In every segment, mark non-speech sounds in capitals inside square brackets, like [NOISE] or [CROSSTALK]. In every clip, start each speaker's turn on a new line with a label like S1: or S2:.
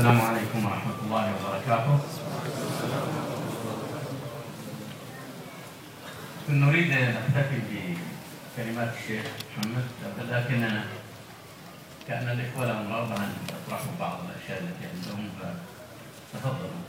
S1: السلام عليكم ورحمة الله وبركاته. نريد أن نحتفل بكلمات الشيخ محمد لكن كأن الإخوة لهم رغبة أن يطرحوا بعض الأشياء التي عندهم فتفضلوا.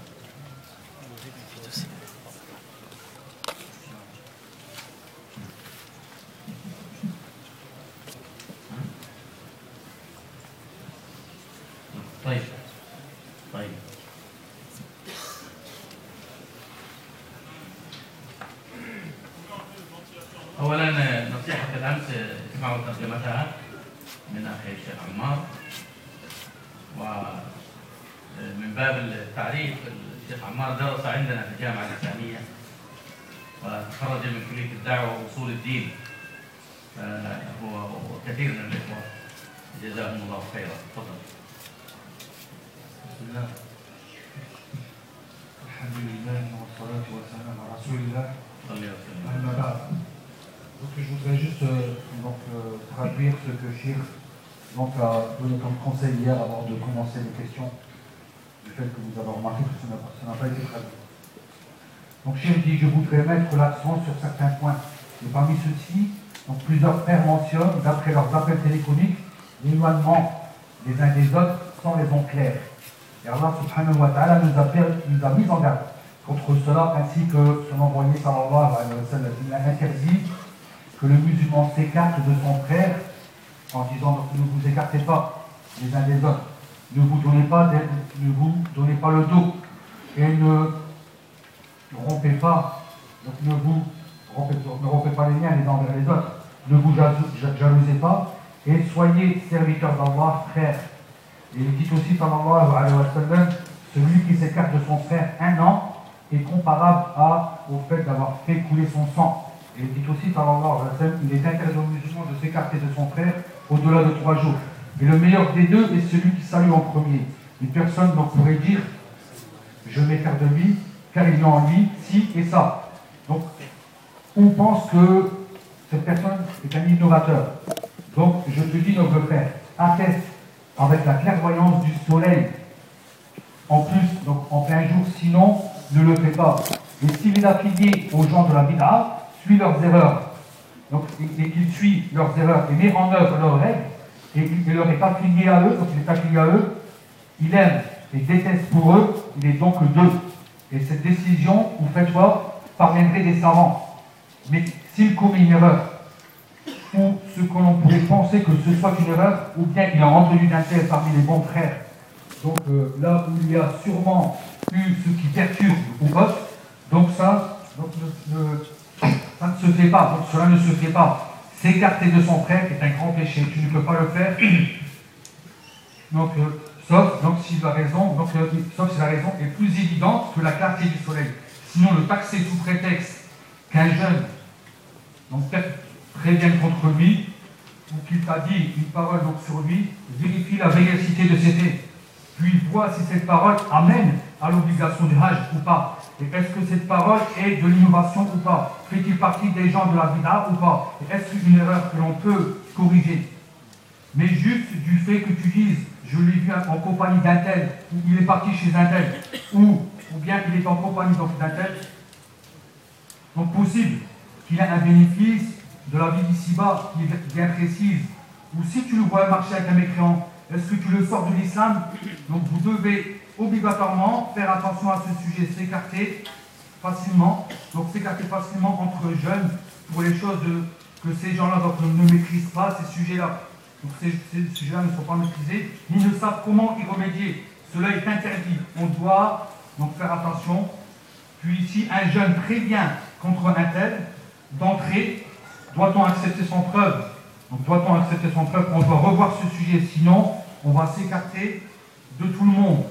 S2: Conseil hier avant de commencer les questions du fait que vous avez remarqué que ça n'a pas été traduit. Donc Shir dit je voudrais mettre l'accent sur certains points. Et parmi ceux-ci, plusieurs pères mentionnent, d'après leurs appels téléphoniques, l'éloignement des uns des autres sans raison claire. Et Allah subhanahu wa ta'ala nous nous a mis en garde contre cela, ainsi que son envoyé sallallahu alayhi wa a interdit que le musulman s'écarte de son frère en disant ne vous écartez pas les uns des autres, ne vous donnez pas, ne vous donnez pas le dos et ne rompez pas, ne vous rompez, ne rompez pas les liens les uns envers les autres, ne vous jalou- ja- jalousez pas et soyez serviteurs d'Allah, frères. Et il dit aussi, sallallahu alayhi wa sallam, celui qui s'écarte de son frère un an est comparable au fait d'avoir fait couler son sang. Et il dit aussi, sallallahu alayhi wa sallam, il est interdit aux musulmans de s'écarter de son frère au-delà de trois jours. Et le meilleur des deux est celui qui salue en premier. Une personne donc pourrait dire, je m'écarte de lui, car il y a en lui ci et ça. Donc, on pense que cette personne est un innovateur. Donc, je te dis, noble frère, atteste avec la clairvoyance du soleil, en plus, donc en plein jour, sinon, ne le fais pas. Et s'il est affilié aux gens de la Bid'a, suis leurs erreurs. Donc, et, et qu'il suit leurs erreurs et met en œuvre leurs règles, et il leur est affilié à eux, donc il est affilié à eux, il aime et déteste pour eux, il est donc d'eux. Et cette décision, ou faites-toi, parviendrait des savants. Mais s'il commet une erreur, ou ce que l'on pourrait penser que ce soit une erreur, ou bien il a entendu d'un tel parmi les bons frères. Donc euh, là où il y a sûrement eu ce qui perturbe ou autre, donc ça, ne- ne- ça ne se fait pas, cela ne se fait pas. S'écarter de son frère est un grand péché, tu ne peux pas le faire. [CLEARS THROAT] Donc, euh, sauf donc, si la raison, donc, euh, sauf si raison est plus évidente que la clarté du soleil. Sinon, le taxer sous prétexte qu'un jeune donc, prévienne contre lui, ou qu'il t'a dit une parole sur lui, vérifie la véracité de ses faits. Puis vois si cette parole amène à l'obligation du Hajj ou pas. Est-ce que cette parole est de l'innovation ou pas? Fait-il partie des gens de la Bida ou pas? Et est-ce une erreur que l'on peut corriger? Mais juste du fait que tu dises, je l'ai vu en compagnie d'un tel, ou il est parti chez un tel, ou, bien il est en compagnie d'un tel, donc possible qu'il ait un bénéfice de la vie d'ici-bas qui est bien précise. Ou si tu le vois marcher avec un mécréant, est-ce que tu le sors de l'islam? Donc vous devez obligatoirement faire attention à ce sujet, s'écarter facilement, donc s'écarter facilement entre jeunes pour les choses que ces gens-là ne maîtrisent pas, ces sujets-là. Donc ces, ces sujets-là ne sont pas maîtrisés, ni ne savent comment y remédier. Cela est interdit. On doit donc faire attention. Puis si un jeune prévient contre un tel, d'entrée, doit-on accepter son preuve? Donc doit-on accepter son preuve? On doit revoir ce sujet, sinon on va s'écarter de tout le monde.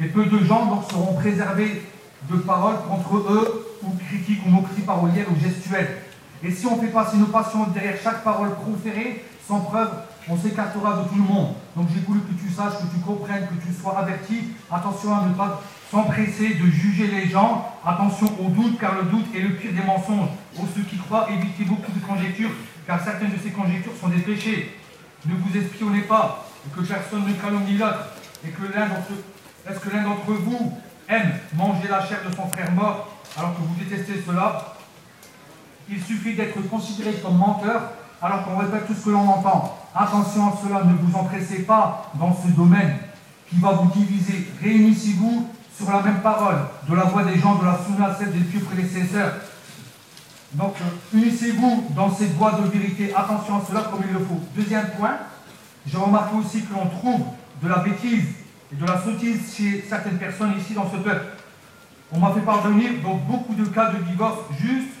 S2: Et peu de gens donc seront préservés de paroles contre eux, ou critiques, ou moqueries parolières ou gestuelles. Et si on fait passer nos passions derrière chaque parole proférée, sans preuve, on s'écartera de tout le monde. Donc j'ai voulu que tu saches, que tu comprennes, que tu sois averti. Attention à ne pas s'empresser de juger les gens. Attention au doute, car le doute est le pire des mensonges. Aux ceux qui croient, évitez beaucoup de conjectures, car certaines de ces conjectures sont des péchés. Ne vous espionnez pas, et que personne ne calomnie l'autre. et que l'un d'entre est-ce que l'un d'entre vous aime manger la chair de son frère mort alors que vous détestez cela? Il suffit d'être considéré comme menteur alors qu'on répète tout ce que l'on entend. Attention à cela, ne vous empressez pas dans ce domaine qui va vous diviser. Réunissez-vous sur la même parole, de la voix des gens de la Sunna, celle des pieux prédécesseurs. Donc, unissez-vous dans cette voie de vérité. Attention à cela comme il le faut. Deuxième point, j'ai remarqué aussi que l'on trouve de la bêtise et de la sottise chez certaines personnes ici dans ce peuple. On m'a fait parvenir donc beaucoup de cas de divorce juste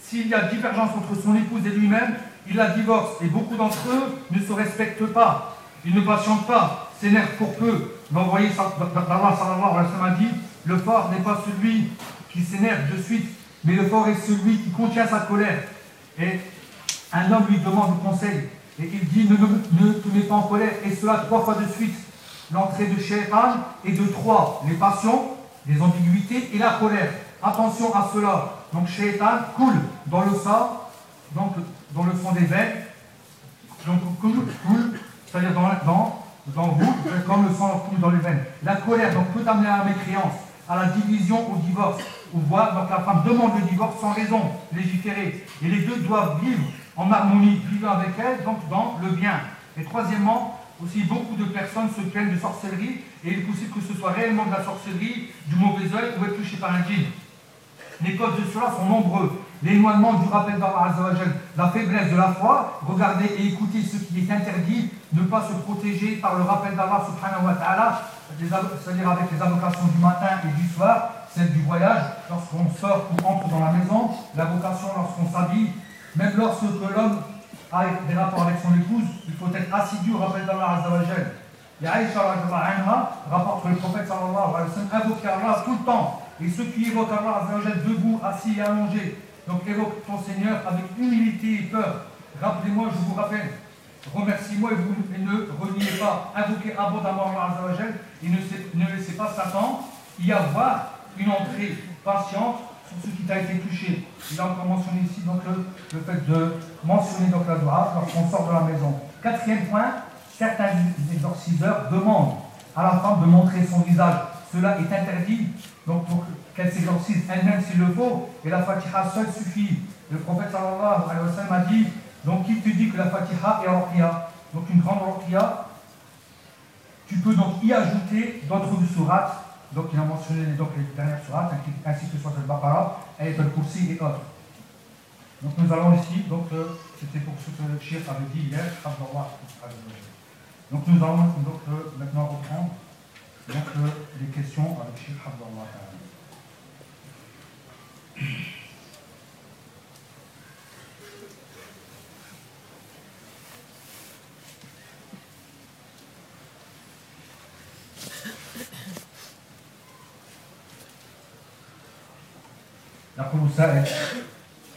S2: s'il y a divergence entre son épouse et lui-même, il la divorce et beaucoup d'entre eux ne se respectent pas. Ils ne patientent pas, s'énervent pour peu. L'envoyé d'Allah dit le fort n'est pas celui qui s'énerve de suite, mais le fort est celui qui contient sa colère. Et un homme lui demande conseil et il dit ne, te mets pas en colère, et cela trois fois de suite. L'entrée de Shaitan et de trois, les passions, les ambiguïtés et la colère. Attention à cela. Donc Shaitan coule dans le sang, donc dans le fond des veines. Donc coule, coule c'est-à-dire dans, dans, dans vous, comme le sang coule dans les veines. La colère donc, peut amener à la mécréance, à la division, au divorce. Ou voir, donc la femme demande le divorce sans raison, légiférer. Et les deux doivent vivre en harmonie, vivre avec elle, donc dans le bien. Et troisièmement, aussi beaucoup de personnes se plaignent de sorcellerie, et il est possible que ce soit réellement de la sorcellerie, du mauvais oeil, ou être touché par un djinn. Les causes de cela sont nombreux. L'éloignement du rappel d'Allah la faiblesse de la foi, regardez et écoutez ce qui est interdit, ne pas se protéger par le rappel d'Allah subhanahu wa ta'ala, c'est-à-dire avec les invocations du matin et du soir, celle du voyage, lorsqu'on sort ou entre dans la maison, l'invocation lorsqu'on s'habille, même lorsque l'homme a des rapports avec son épouse, il faut être assidu au rappel d'Allah Azzawajal. Et Aïcha rapporte que le prophète sallallahu alayhi wa sallam invoquait Allah tout le temps. Et ceux qui évoquent Allah Azzawajal debout, assis et allongés, donc évoque ton Seigneur avec humilité et peur. Rappelez-moi, je vous rappelle, remercie-moi et, vous, ne reniez pas. Invoquez abondamment Allah Azzawajal et ne, ne laissez pas Satan y avoir une entrée patiente ce qui t'a été touché. Il a encore mentionné ici donc, le, fait de mentionner donc, la doigt lorsqu'on sort de la maison. Quatrième point, certains exorciseurs demandent à la femme de montrer son visage. Cela est interdit, donc pour qu'elle s'exorcise elle-même s'il le faut, et la Fatiha seule suffit. Le prophète sallallahu alayhi wa a dit, donc il te dit que la Fatiha est ruqya, donc une grande ruqya, tu peux donc y ajouter d'autres sourates, donc il a mentionné donc, les dernières sourates, ainsi que soit al-Baqarah, et al-Kursi et autres. Donc nous allons ici, donc euh, c'était pour ce que le chef avait dit hier, donc nous allons donc, euh, maintenant reprendre donc, euh, les questions avec Cheikh Abdallah. يقول سائل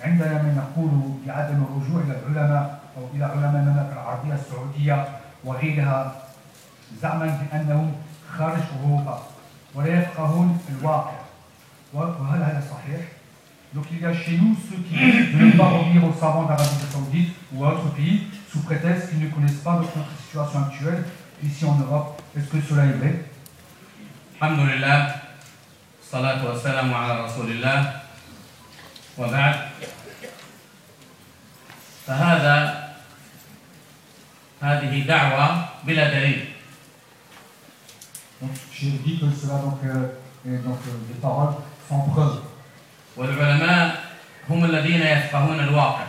S2: عندنا من نقول بعدم الرجوع إلى العلماء أو إلى علماء المملكه العربيه السعوديه وغيرها زعما بانهم خارج اوروبا ولا يفقهون الواقع وهل هذا صحيح؟ Donc il y a chez nous ceux qui ne pas revenir aux savants d'Arabie Saoudite ou à autres pays sous prétexte qu'ils ne connaissent pas notre situation actuelle ici en Europe. Est-ce que cela est vrai
S1: Alhamdulillah, salatu wa salam ala rasulillah, وبعد فهذا هذه دعوة بلا دليل. والعلماء هم الذين يفقهون الواقع.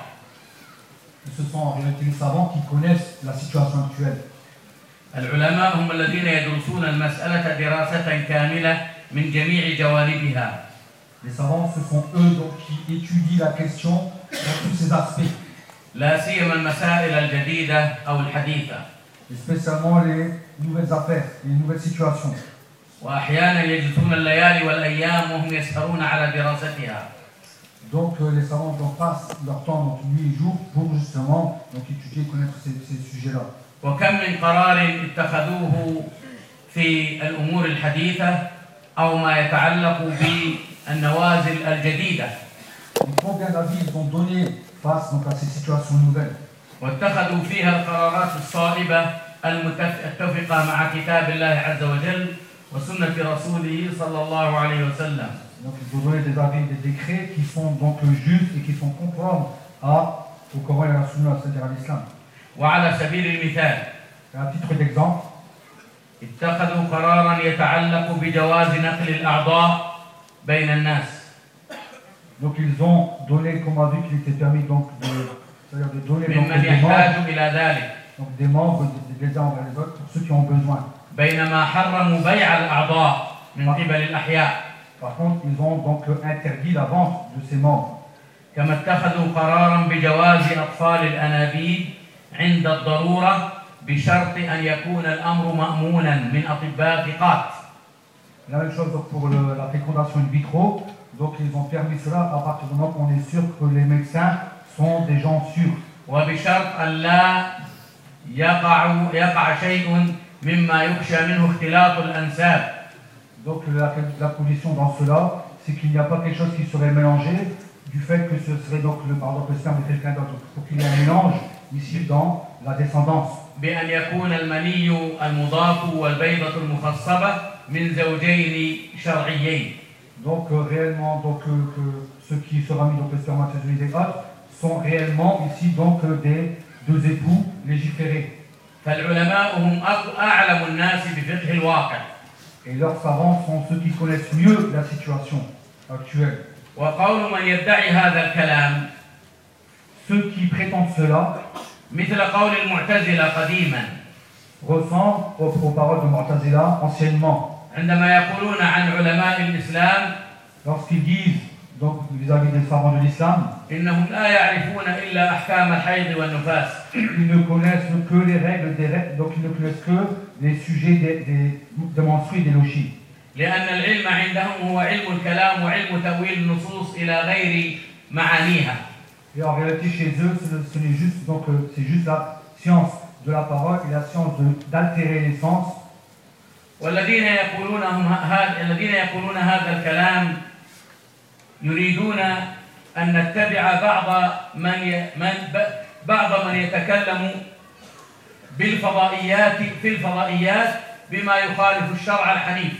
S1: العلماء هم الذين يدرسون المسألة دراسة كاملة من جميع جوانبها.
S3: Les savants, ce sont eux donc, qui étudient la question dans tous ses aspects.
S1: لا سيما المسائل الجديدة أو الحديثة
S3: Et spécialement les nouvelles affaires, les nouvelles situations.
S1: وأحيانا يجلسون الليالي والأيام وهم يسهرون على دراستها
S3: Donc euh, les savants donc, passent leur temps donc, nuit et jour pour justement donc, étudier et connaître ces, ces sujets-là.
S1: وكم من قرار اتخذوه في الأمور الحديثة أو ما يتعلق بالنوازل الجديدة
S3: Donc, combien d'avis ils ont donné face donc, à ces situations nouvelles
S1: واتخذوا فيها القرارات الصائبة المتفقة مع كتاب الله عز وجل وسنة رسوله صلى الله عليه وسلم
S2: Donc il faut donner des avis des décrets qui sont donc justes et qui sont conformes à, au Coran et à la Sunna, c'est-à-dire à l'islam.
S1: وعلى سبيل المثال
S2: à titre d'exemple,
S1: اتخذوا قرارا يتعلق بجواز نقل الأعضاء بين الناس
S2: donc ils ont donné comme avis qu'il était permis donc de, c'est-à-dire de donner donc,
S1: ممن
S2: des, membres,
S1: يحتاج إلى ذلك
S2: donc des membres des, des uns envers les autres pour ceux qui ont besoin.
S1: بينما حرموا بيع الأعضاء من قبل الأحياء
S2: Par contre, ils ont donc interdit la vente de ces membres.
S1: كما اتخذوا قرارا بجواز أطفال الأنابيب عند الضرورة بشرط أن يكون الأمر مأمونا من أطباء ثقات
S2: La même chose donc, pour le- la fécondation in vitro. Donc ils ont permis cela à partir du moment où on est sûr que les médecins sont des gens sûrs.
S1: وبشرط أن لا يقع يقع شيء مما يخشى منه اختلاط الأنساب
S2: Donc la, la condition dans cela, c'est qu'il n'y a pas quelque chose qui serait mélangé du fait que ce serait donc le, par exemple, le sperme de quelqu'un d'autre. Il faut qu'il y ait un mélange ici dans la descendance.
S1: بأن يكون المني المضاف والبيضة المخصبة من زوجين شرعيين
S2: Donc euh, réellement, donc, euh, que ceux qui sera mis donc le spermatozoïde et autres sont réellement ici donc euh, des deux époux légiférés.
S1: فالعلماء هم أق- أعلم الناس بفقه الواقع
S2: Et leurs savants sont ceux qui connaissent mieux la situation actuelle.
S1: وقول من يدعي هذا الكلام
S2: Ceux qui prétendent cela
S1: مثل قول المعتزلة قديما
S2: ressemblent aux, aux paroles de Mu'tazila anciennement.
S1: عندما يقولون عن علماء الإسلام
S2: Lorsqu'ils disent donc vis-à-vis des savants de l'islam,
S1: إنهم لا يعرفون إلا أحكام الحيض والنفاس
S2: ils ne connaissent que les règles des règles, donc ils ne connaissent que les sujets des, des, des menstrues et des lochis.
S1: لأن العلم عندهم هو علم الكلام وعلم تأويل النصوص إلى غير معانيها
S2: Et en réalité, chez eux, ce, ce n'est juste donc euh, c'est juste la science de la parole et la science de- d'altérer les sens.
S1: والذين يقولون هم هذا الذين يقولون هذا الكلام يريدون أن نتبع بعض من ي... من ب- بعض من يتكلم بالفضائيات في الفضائيات بما يخالف الشرع الحنيف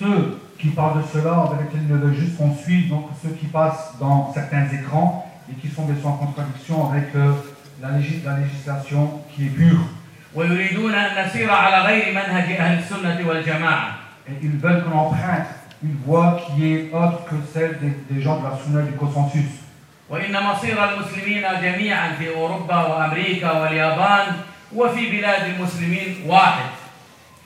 S2: Ceux qui parlent de cela, en vérité, ils ne veulent juste qu'on suive donc ceux qui passent dans certains écrans et qui sont bien sûr en contradiction avec euh, la, légis- la législation qui est pure.
S1: ويريدون أن نسير على غير منهج أهل السنة والجماعة
S2: Et ils veulent qu'on emprunte une voie qui est autre que celle des, des gens de la sunna et du consensus.
S1: وإن مصير المسلمين جميعا في أوروبا وأمريكا واليابان وفي بلاد المسلمين واحد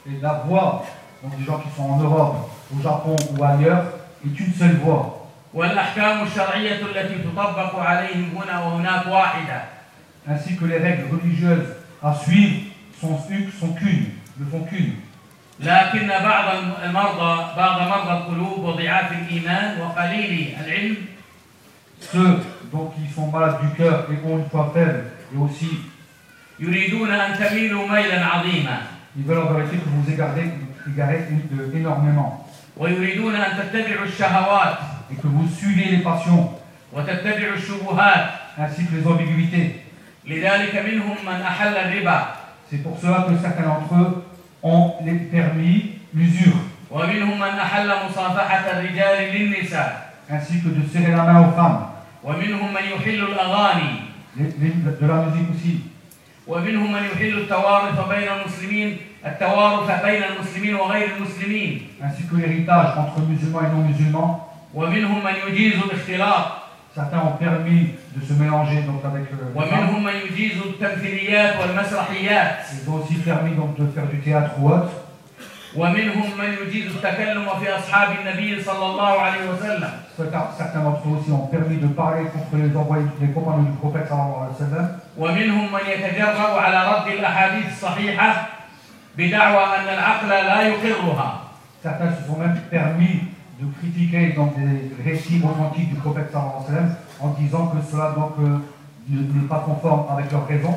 S2: Et la voie donc des gens qui sont en Europe, au Japon ou ailleurs est une seule voie.
S1: والأحكام الشرعية التي تطبق عليهم هنا وهناك واحدة
S2: Ainsi que les règles religieuses à suivre sont, sont qu'une, ne font qu'une.
S1: لكن بعض المرضى بعض مرضى القلوب وضعاف الإيمان وقليل العلم
S2: Ceux donc, qui sont malades du cœur et ont une foi faible, et aussi,
S1: يريدون أن تميلوا ميلا عظيما
S2: ils veulent en vérité que vous égarez, égarez une- euh, énormément,
S1: ويريدون أن تتبعوا الشهوات
S2: et que vous suivez les passions,
S1: وتتبعوا الشبهات
S2: ainsi que les ambiguïtés.
S1: لذلك منهم من أحل الربا
S2: C'est pour cela que certains d'entre eux ont les permis l'usure,
S1: ومنهم من أحل مصافحة الرجال للنساء
S2: ainsi que de serrer la main aux femmes,
S1: ومنهم من يحل الأغاني
S2: les- les- de la musique aussi,
S1: ومنهم من يحل التوارث بين المسلمين التوارث بين المسلمين وغير المسلمين
S2: ainsi que l'héritage entre musulmans et non-musulmans.
S1: ومنهم من يجيز الاختلاط
S2: Certains ont permis de se mélanger donc, avec euh, les femmes.
S1: ومنهم من يجيز التمثيليات والمسرحيات
S2: Ils ont aussi permis donc, de faire du théâtre ou autre.
S1: ومنهم من يجيز التكلم في أصحاب النبي صلى الله عليه وسلم
S2: Certains certains d'entre eux aussi ont permis de parler contre les envoyés, les compagnons du prophète sallallahu alayhi wa sallam.
S1: ومنهم من يتجرأ على رد الأحاديث الصحيحة بدعوى أن العقل لا يقرها
S2: Certains se sont même permis de critiquer donc, des récits romantiques du prophète sallam en disant que cela donc euh, n'est pas conforme avec leur raison.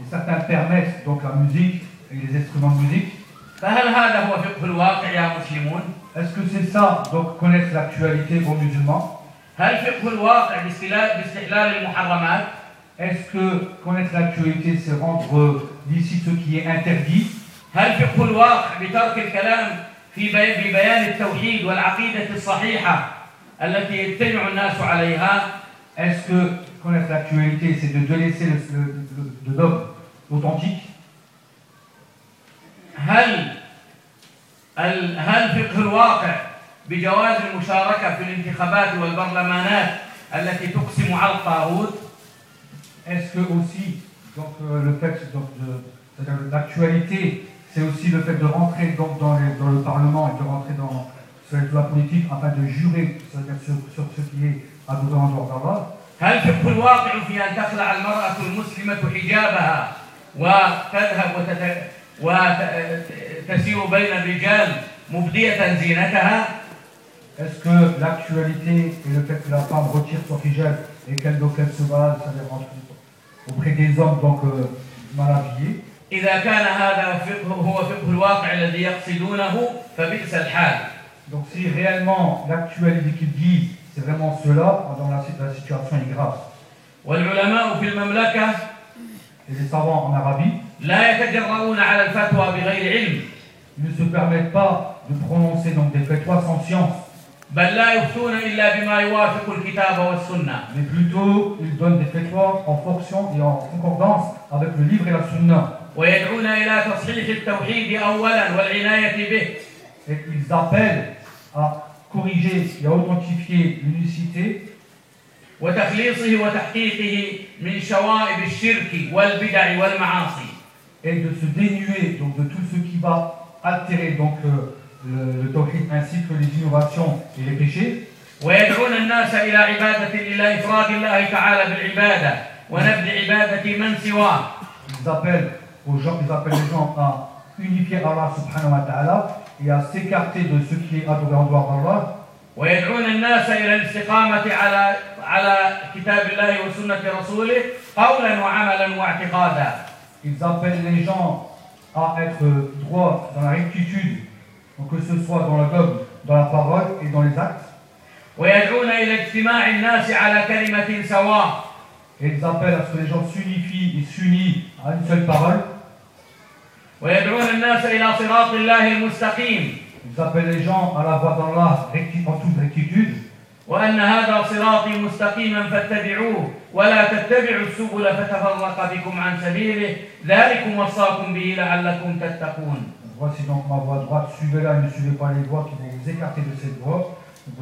S2: Et certains permettent donc la musique et les instruments de musique. Est-ce que c'est ça, donc connaître l'actualité aux musulmans? Est-ce que connaître l'actualité, c'est rendre euh, d'ici ce qui est interdit?
S1: هل فقه الواقع بترك الكلام في بي- في بيان التوحيد والعقيدة الصحيحة التي يجتمع الناس عليها
S2: Est-ce que connaître l'actualité, c'est de délaisser le, le, le- le dogme authentique
S1: هل ال- هل فقه الواقع بجواز المشاركة في الانتخابات والبرلمانات التي تقسم على الطاغوت
S2: Est-ce que aussi, donc, euh, le fait, donc, de- c'est-à-dire l'actualité, c'est aussi le fait de rentrer donc, dans, les- dans le Parlement et de rentrer dans sur la politique afin de jurer c'est-à-dire sur, sur ce qui est adoré en dehors d'Allah
S1: هل فقه الواقع في أن تخلع المرأة المسلمة حجابها وتذهب وتت... وتسير بين الرجال مبدية زينتها
S2: Est-ce que l'actualité et le fait que la femme retire son hijab et qu'elle donc elle se balade, c'est-à-dire entre- auprès des hommes donc euh, mal habillés,
S1: إذا كان هذا فقه هو فقه الواقع الذي يقصدونه فبئس الحال
S2: donc si réellement l'actualité qu'ils disent c'est vraiment cela, dans la, la situation est grave.
S1: والعلماء في المملكة
S2: Et les savants en Arabie,
S1: لا يتجرؤون على الفتوى بغير علم
S2: ils ne se permettent pas de prononcer donc des fatwas sans science,
S1: بل لا يفتون إلا بما يوافق الكتاب والسنة
S2: mais plutôt ils donnent des fatwas en fonction et en concordance avec le livre et la sunna.
S1: ويدعون إلى تصحيح التوحيد أولا والعناية به
S2: Et ils appellent à corriger et à authentifier l'unicité
S1: وتخليصه وتحقيقه من شوائب الشرك والبدع والمعاصي
S2: et de se dénuer donc, de tout ce qui va altérer donc, euh, le, le tawhid ainsi que les innovations et les péchés.
S1: ويدعون الناس إلى عبادة إلى إفراد الله تعالى بالعبادة ونبذ عبادة من سواه
S2: Ils appellent, aux gens, ils appellent les gens à unifier Allah subhanahu wa ta'ala et à s'écarter de ce qui est adoré en dehors d'Allah.
S1: ويدعون الناس إلى الاستقامة على على كتاب الله وسنة رسوله قولا وعملا واعتقادا
S2: Ils appellent les gens à être droits dans la rectitude, donc que ce soit dans le dogme, dans la parole et dans les actes.
S1: ويدعون إلى اجتماع الناس على كلمة سواء
S2: Et ils appellent à ce que les gens s'unifient et s'unissent à une seule parole. Ils appellent les gens à la voie d'Allah recti- en toute rectitude.
S1: وأن هذا صراطي مستقيما فاتبعوه ولا تتبعوا السبل فتفرق بكم عن سبيله ذلكم وصاكم به لعلكم تتقون
S2: Voici donc ma voie droite, suivez-la et ne suivez pas les voies qui vont vous écarter de cette voie.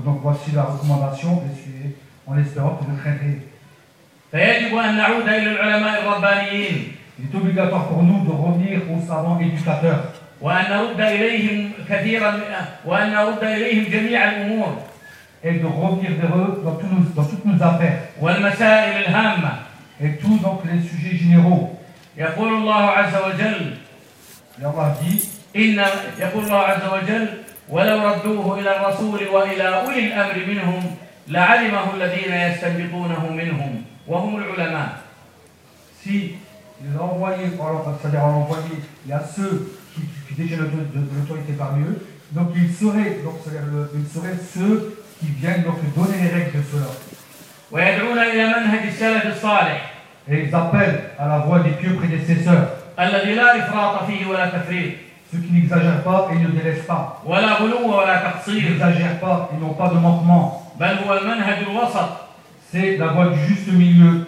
S2: Donc voici la recommandation, et suivez en espérant que vous craindrez.
S1: فيجب أن نعود إلى العلماء الربانيين
S2: Il est obligatoire pour nous de revenir aux savants éducateurs
S1: وأن نرد إليهم كثيرا من- وأن نرد إليهم جميع الأمور.
S2: Et de revenir vers eux dans, tous nos- dans toutes nos affaires.
S1: والمسائل الهامة.
S2: Et tous donc les sujets généraux.
S1: يقول الله عز وجل
S2: Et Allah dit
S1: إن يقول الله عز وجل ولو ردوه إلى الرسول وإلى أولي الأمر منهم لعلمه الذين يستنبطونه منهم وهم العلماء.
S2: Si il a envoyé, alors, c'est-à-dire a envoyé, il y a ceux qui, qui détiennent de, de- de l'autorité parmi eux, donc ils seraient, donc, c'est-à-dire le- ils seraient ceux qui viennent donc donner les règles de cela.
S1: ويدعون إلى منهج السلف الصالح
S2: Et ils appellent à la voie des pieux prédécesseurs,
S1: الذي لا إفراط فيه ولا تفريط
S2: ceux qui n'exagèrent pas et ne délaissent pas.
S1: ولا غلو ولا
S2: Ils
S1: تقصير
S2: n'exagèrent pas et n'ont pas de manquement.
S1: بل هو المنهج الوسط
S2: C'est la voie du juste milieu.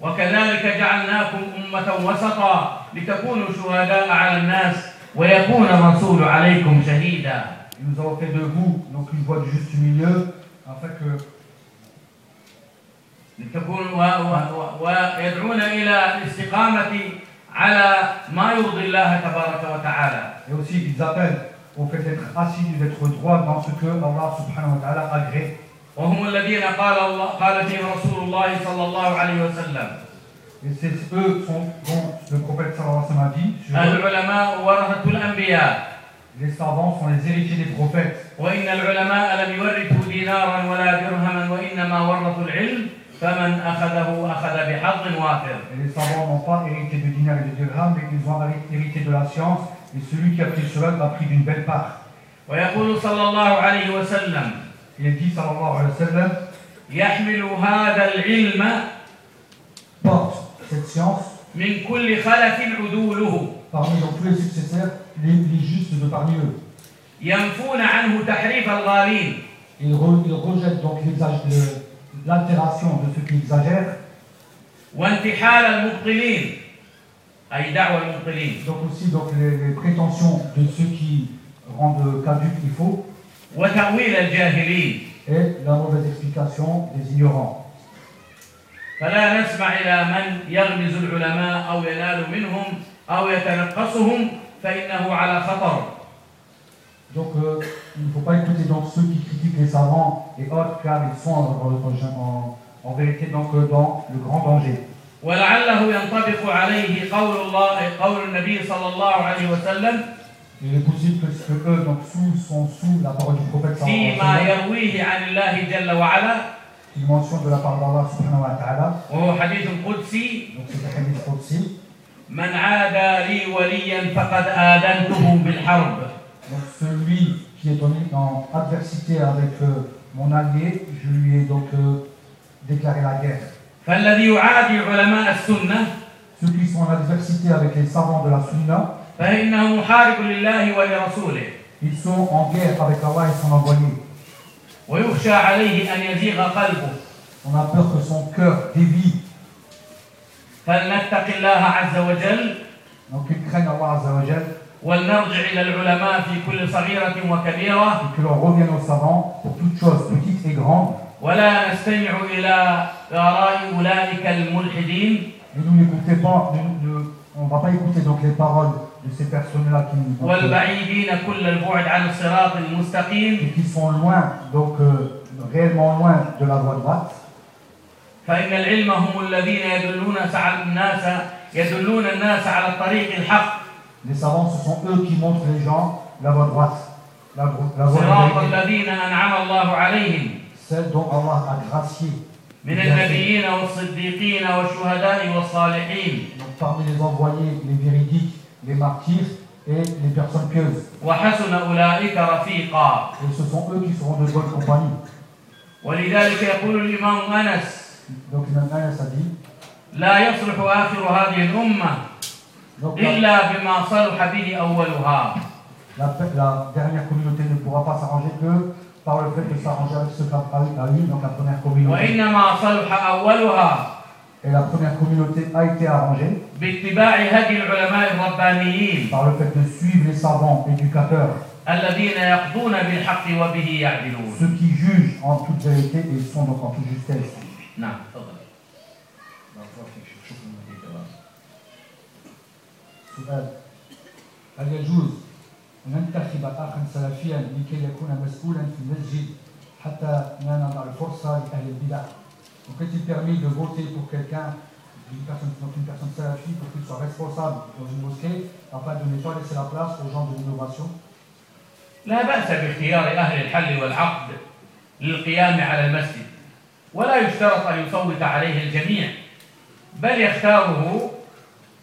S1: وكذلك جعلناكم أمة وسطا لتكونوا شهداء على الناس ويكون الرسول عليكم شهيدا.
S2: Nous avons fait de vous donc une voie du juste milieu, afin que
S1: لتكون ويدعون إلى الاستقامة على ما يرضي الله تبارك وتعالى.
S2: Et aussi, ils appellent au fait d'être assidus, d'être droits dans ce que Allah subhanahu wa ta'ala agrée.
S1: وهم الذين قال الله قال فيهم رسول الله صلى الله عليه وسلم.
S2: Et c'est eux sont, dont le prophète sallallahu alayhi wa sallam a dit, sur eux,
S1: العلماء ورثة الأنبياء
S2: les savants sont les héritiers des prophètes.
S1: وإن العلماء لم يورثوا دينارا ولا درهما وإنما ورثوا العلم فمن أخذه أخذ بحظ وافر
S2: Et les savants n'ont pas hérité de dinar et de dirham, mais ils ont hérité de la science. Et celui qui a pris cela a pris d'une belle part.
S1: ويقول صلى الله عليه وسلم
S2: Il dit sallallahu alayhi wa sallam,
S1: يحمل هذا العلم
S2: science,
S1: science
S2: parmi tous les successeurs, les, justes de parmi eux. Ils, re, rejettent donc l'altération de ceux qui exagèrent. Donc aussi donc, les, prétentions de ceux qui rendent caduques il faut. Et la mauvaise explication des ignorants.
S1: فلا نسمع إلى من يغمز العلماء أو ينال منهم أو يتنقصهم فإنه على خطر
S2: Donc euh, il ne faut pas écouter donc, ceux qui critiquent les savants et autres car ils sont en, en- en vérité donc, euh, dans le grand danger.
S1: ولعله ينطبق عليه قول الله قول النبي صلى الله عليه وسلم
S2: Il est possible que, que eux donc, sous, sont sous la parole du prophète
S1: فيما يرويه عن الله جل وعلا
S2: une mention de la part d'Allah subhanahu wa ta'ala,
S1: وهو حديث قدسي
S2: donc c'est un hadith qudsi.
S1: من عادى لي وليا فقد آذنته بالحرب
S2: Donc celui qui est en, en adversité avec euh, mon allié, je lui ai donc euh, déclaré la guerre.
S1: فالذي يعادي علماء السنة
S2: Ceux qui sont en adversité avec les savants de la sunna,
S1: فإنه محارب لله ولرسوله
S2: ils sont en guerre avec Allah et son envoyé. On a peur que son cœur dévie,
S1: فلنتق الله عز وجل
S2: donc ils craignent Allah Azza wa Jal,
S1: ولنرجع إلى العلماء في كل صغيرة وكبيرة
S2: et que l'on revienne aux savants pour toutes choses petites et grandes.
S1: ولا نستمع إلى آراء أولئك الملحدين
S2: Et nous n'écoutez pas, ne- ne- on ne va pas écouter donc les paroles de ces personnes-là qui, donc, euh,
S1: والبعيدين كل البعد عن الصراط المستقيم
S2: et qui sont loin, donc euh, réellement loin de la voie droite.
S1: فإن العلم هم الذين يدلون على الناس يدلون الناس على الطريق الحق
S2: Les savants, ce sont eux qui montrent les gens la voie droite, la, vo- la voie de
S1: صراط
S2: vérité,
S1: الذين أنعم الله عليهم
S2: celle dont Allah a gracié.
S1: من النبيين والصديقين والشهداء والصالحين
S2: Donc, parmi les envoyés, les véridiques, les martyrs et les personnes pieuses.
S1: وحسن أولئك رفيقا
S2: Et ce sont eux qui seront de bonne compagnie.
S1: ولذلك يقول الإمام أنس
S2: Donc Imam Anas a dit,
S1: لا يصلح آخر هذه الأمة
S2: donc, la,
S1: إلا بما صلح به أولها
S2: la- la dernière communauté ne pourra pas s'arranger que par le fait de s'arranger avec ce qu'a a eu, donc la première communauté.
S1: وإنما صلح أولها
S2: Et la première communauté a été arrangée
S1: باتباع هدي العلماء الربانيين
S2: par le fait de suivre les savants éducateurs,
S1: الذين يقضون بالحق وبه يعدلون
S2: ceux qui jugent en toute vérité et sont donc en toute justesse.
S1: نعم تفضل
S2: سؤال هل يجوز أن ننتخب أخا سلفيا لكي يكون مسؤولا في المسجد حتى لا نضع الفرصة لأهل البدع Donc est-il permis de voter pour quelqu'un, une personne, donc une personne salafie, pour qu'il soit responsable dans une mosquée, afin de ne pas laisser la place aux gens de l'innovation
S1: لا بأس باختيار أهل الحل والعقد للقيام على المسجد ولا يشترط أن يصوت عليه الجميع بل يختاره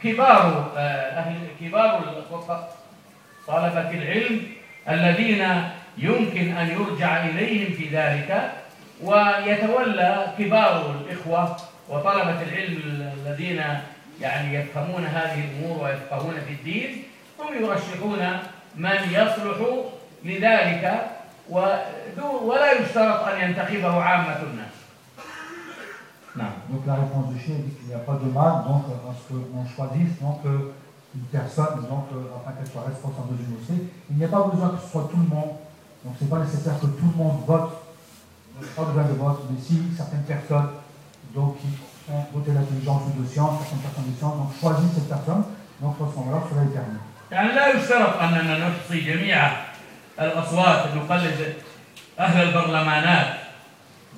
S1: كبار آه، أهل كبار طلبة العلم الذين يمكن أن يرجع إليهم في ذلك ويتولى كبار الإخوة وطلبة العلم الذين يعني يفهمون هذه الأمور ويفقهون في الدين هم يرشحون من يصلح لذلك ودو- ولا يشترط أن ينتخبه عامة الناس نعم
S2: Donc la réponse du chien dit qu'il n'y a pas de mal donc, à ce qu'on choisisse donc, euh, une personne donc, euh, afin qu'elle soit responsable d'une mosquée. Il n'y a pas besoin que ce soit tout le monde. Donc ce n'est pas nécessaire que tout le monde vote. Il n'y a pas besoin de vote, mais si certaines personnes donc, qui ont voté l'intelligence ou de science, certaines personnes de science, donc choisissent cette personne, donc à ce moment-là, cela est permis.
S1: يعني لا يشترط أننا نحصي جميع الأصوات نقلد أهل البرلمانات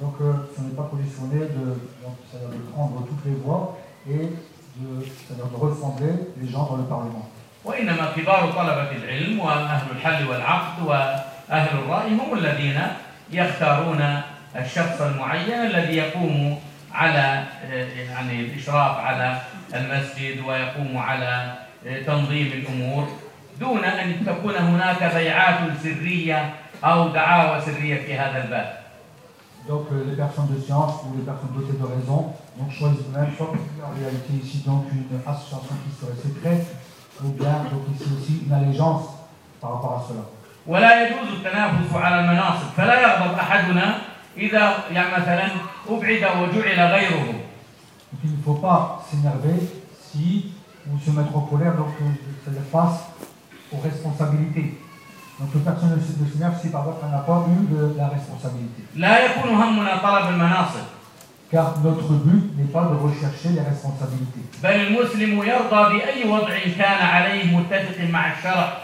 S2: Donc euh, ce n'est pas conditionné de, donc, c'est-à-dire de prendre toutes les voix et de, c'est-à-dire de ressembler les gens dans le Parlement.
S1: وإنما كبار طلبة العلم وأهل الحل والعقد وأهل الرأي هم الذين يختارون الشخص المعين الذي يقوم على آه، يعني الإشراف على المسجد ويقوم على آه، تنظيم الأمور دون أن تكون هناك بيعات سرية أو دعاوى سرية في هذا الباب
S2: Donc euh, les personnes de science ou les personnes dotées de raison donc choisissent même soit en réalité ici donc une association qui serait secrète ou bien donc ici aussi une allégeance par rapport à cela.
S1: ولا يجوز التنافس على المناصب فلا يغضب احدنا اذا يعني مثلا ابعد وجعل غيره
S2: Donc il ne faut pas s'énerver si ou se mettre en colère donc euh, c'est-à-dire face aux responsabilités. Donc personne ne se ne s'énerve si par exemple on n'a pas eu de la responsabilité.
S1: لا يكون همنا طلب المناصب
S2: Car notre but n'est pas de rechercher les responsabilités.
S1: بل المسلم يرضى باي وضع كان عليه متفق مع الشرع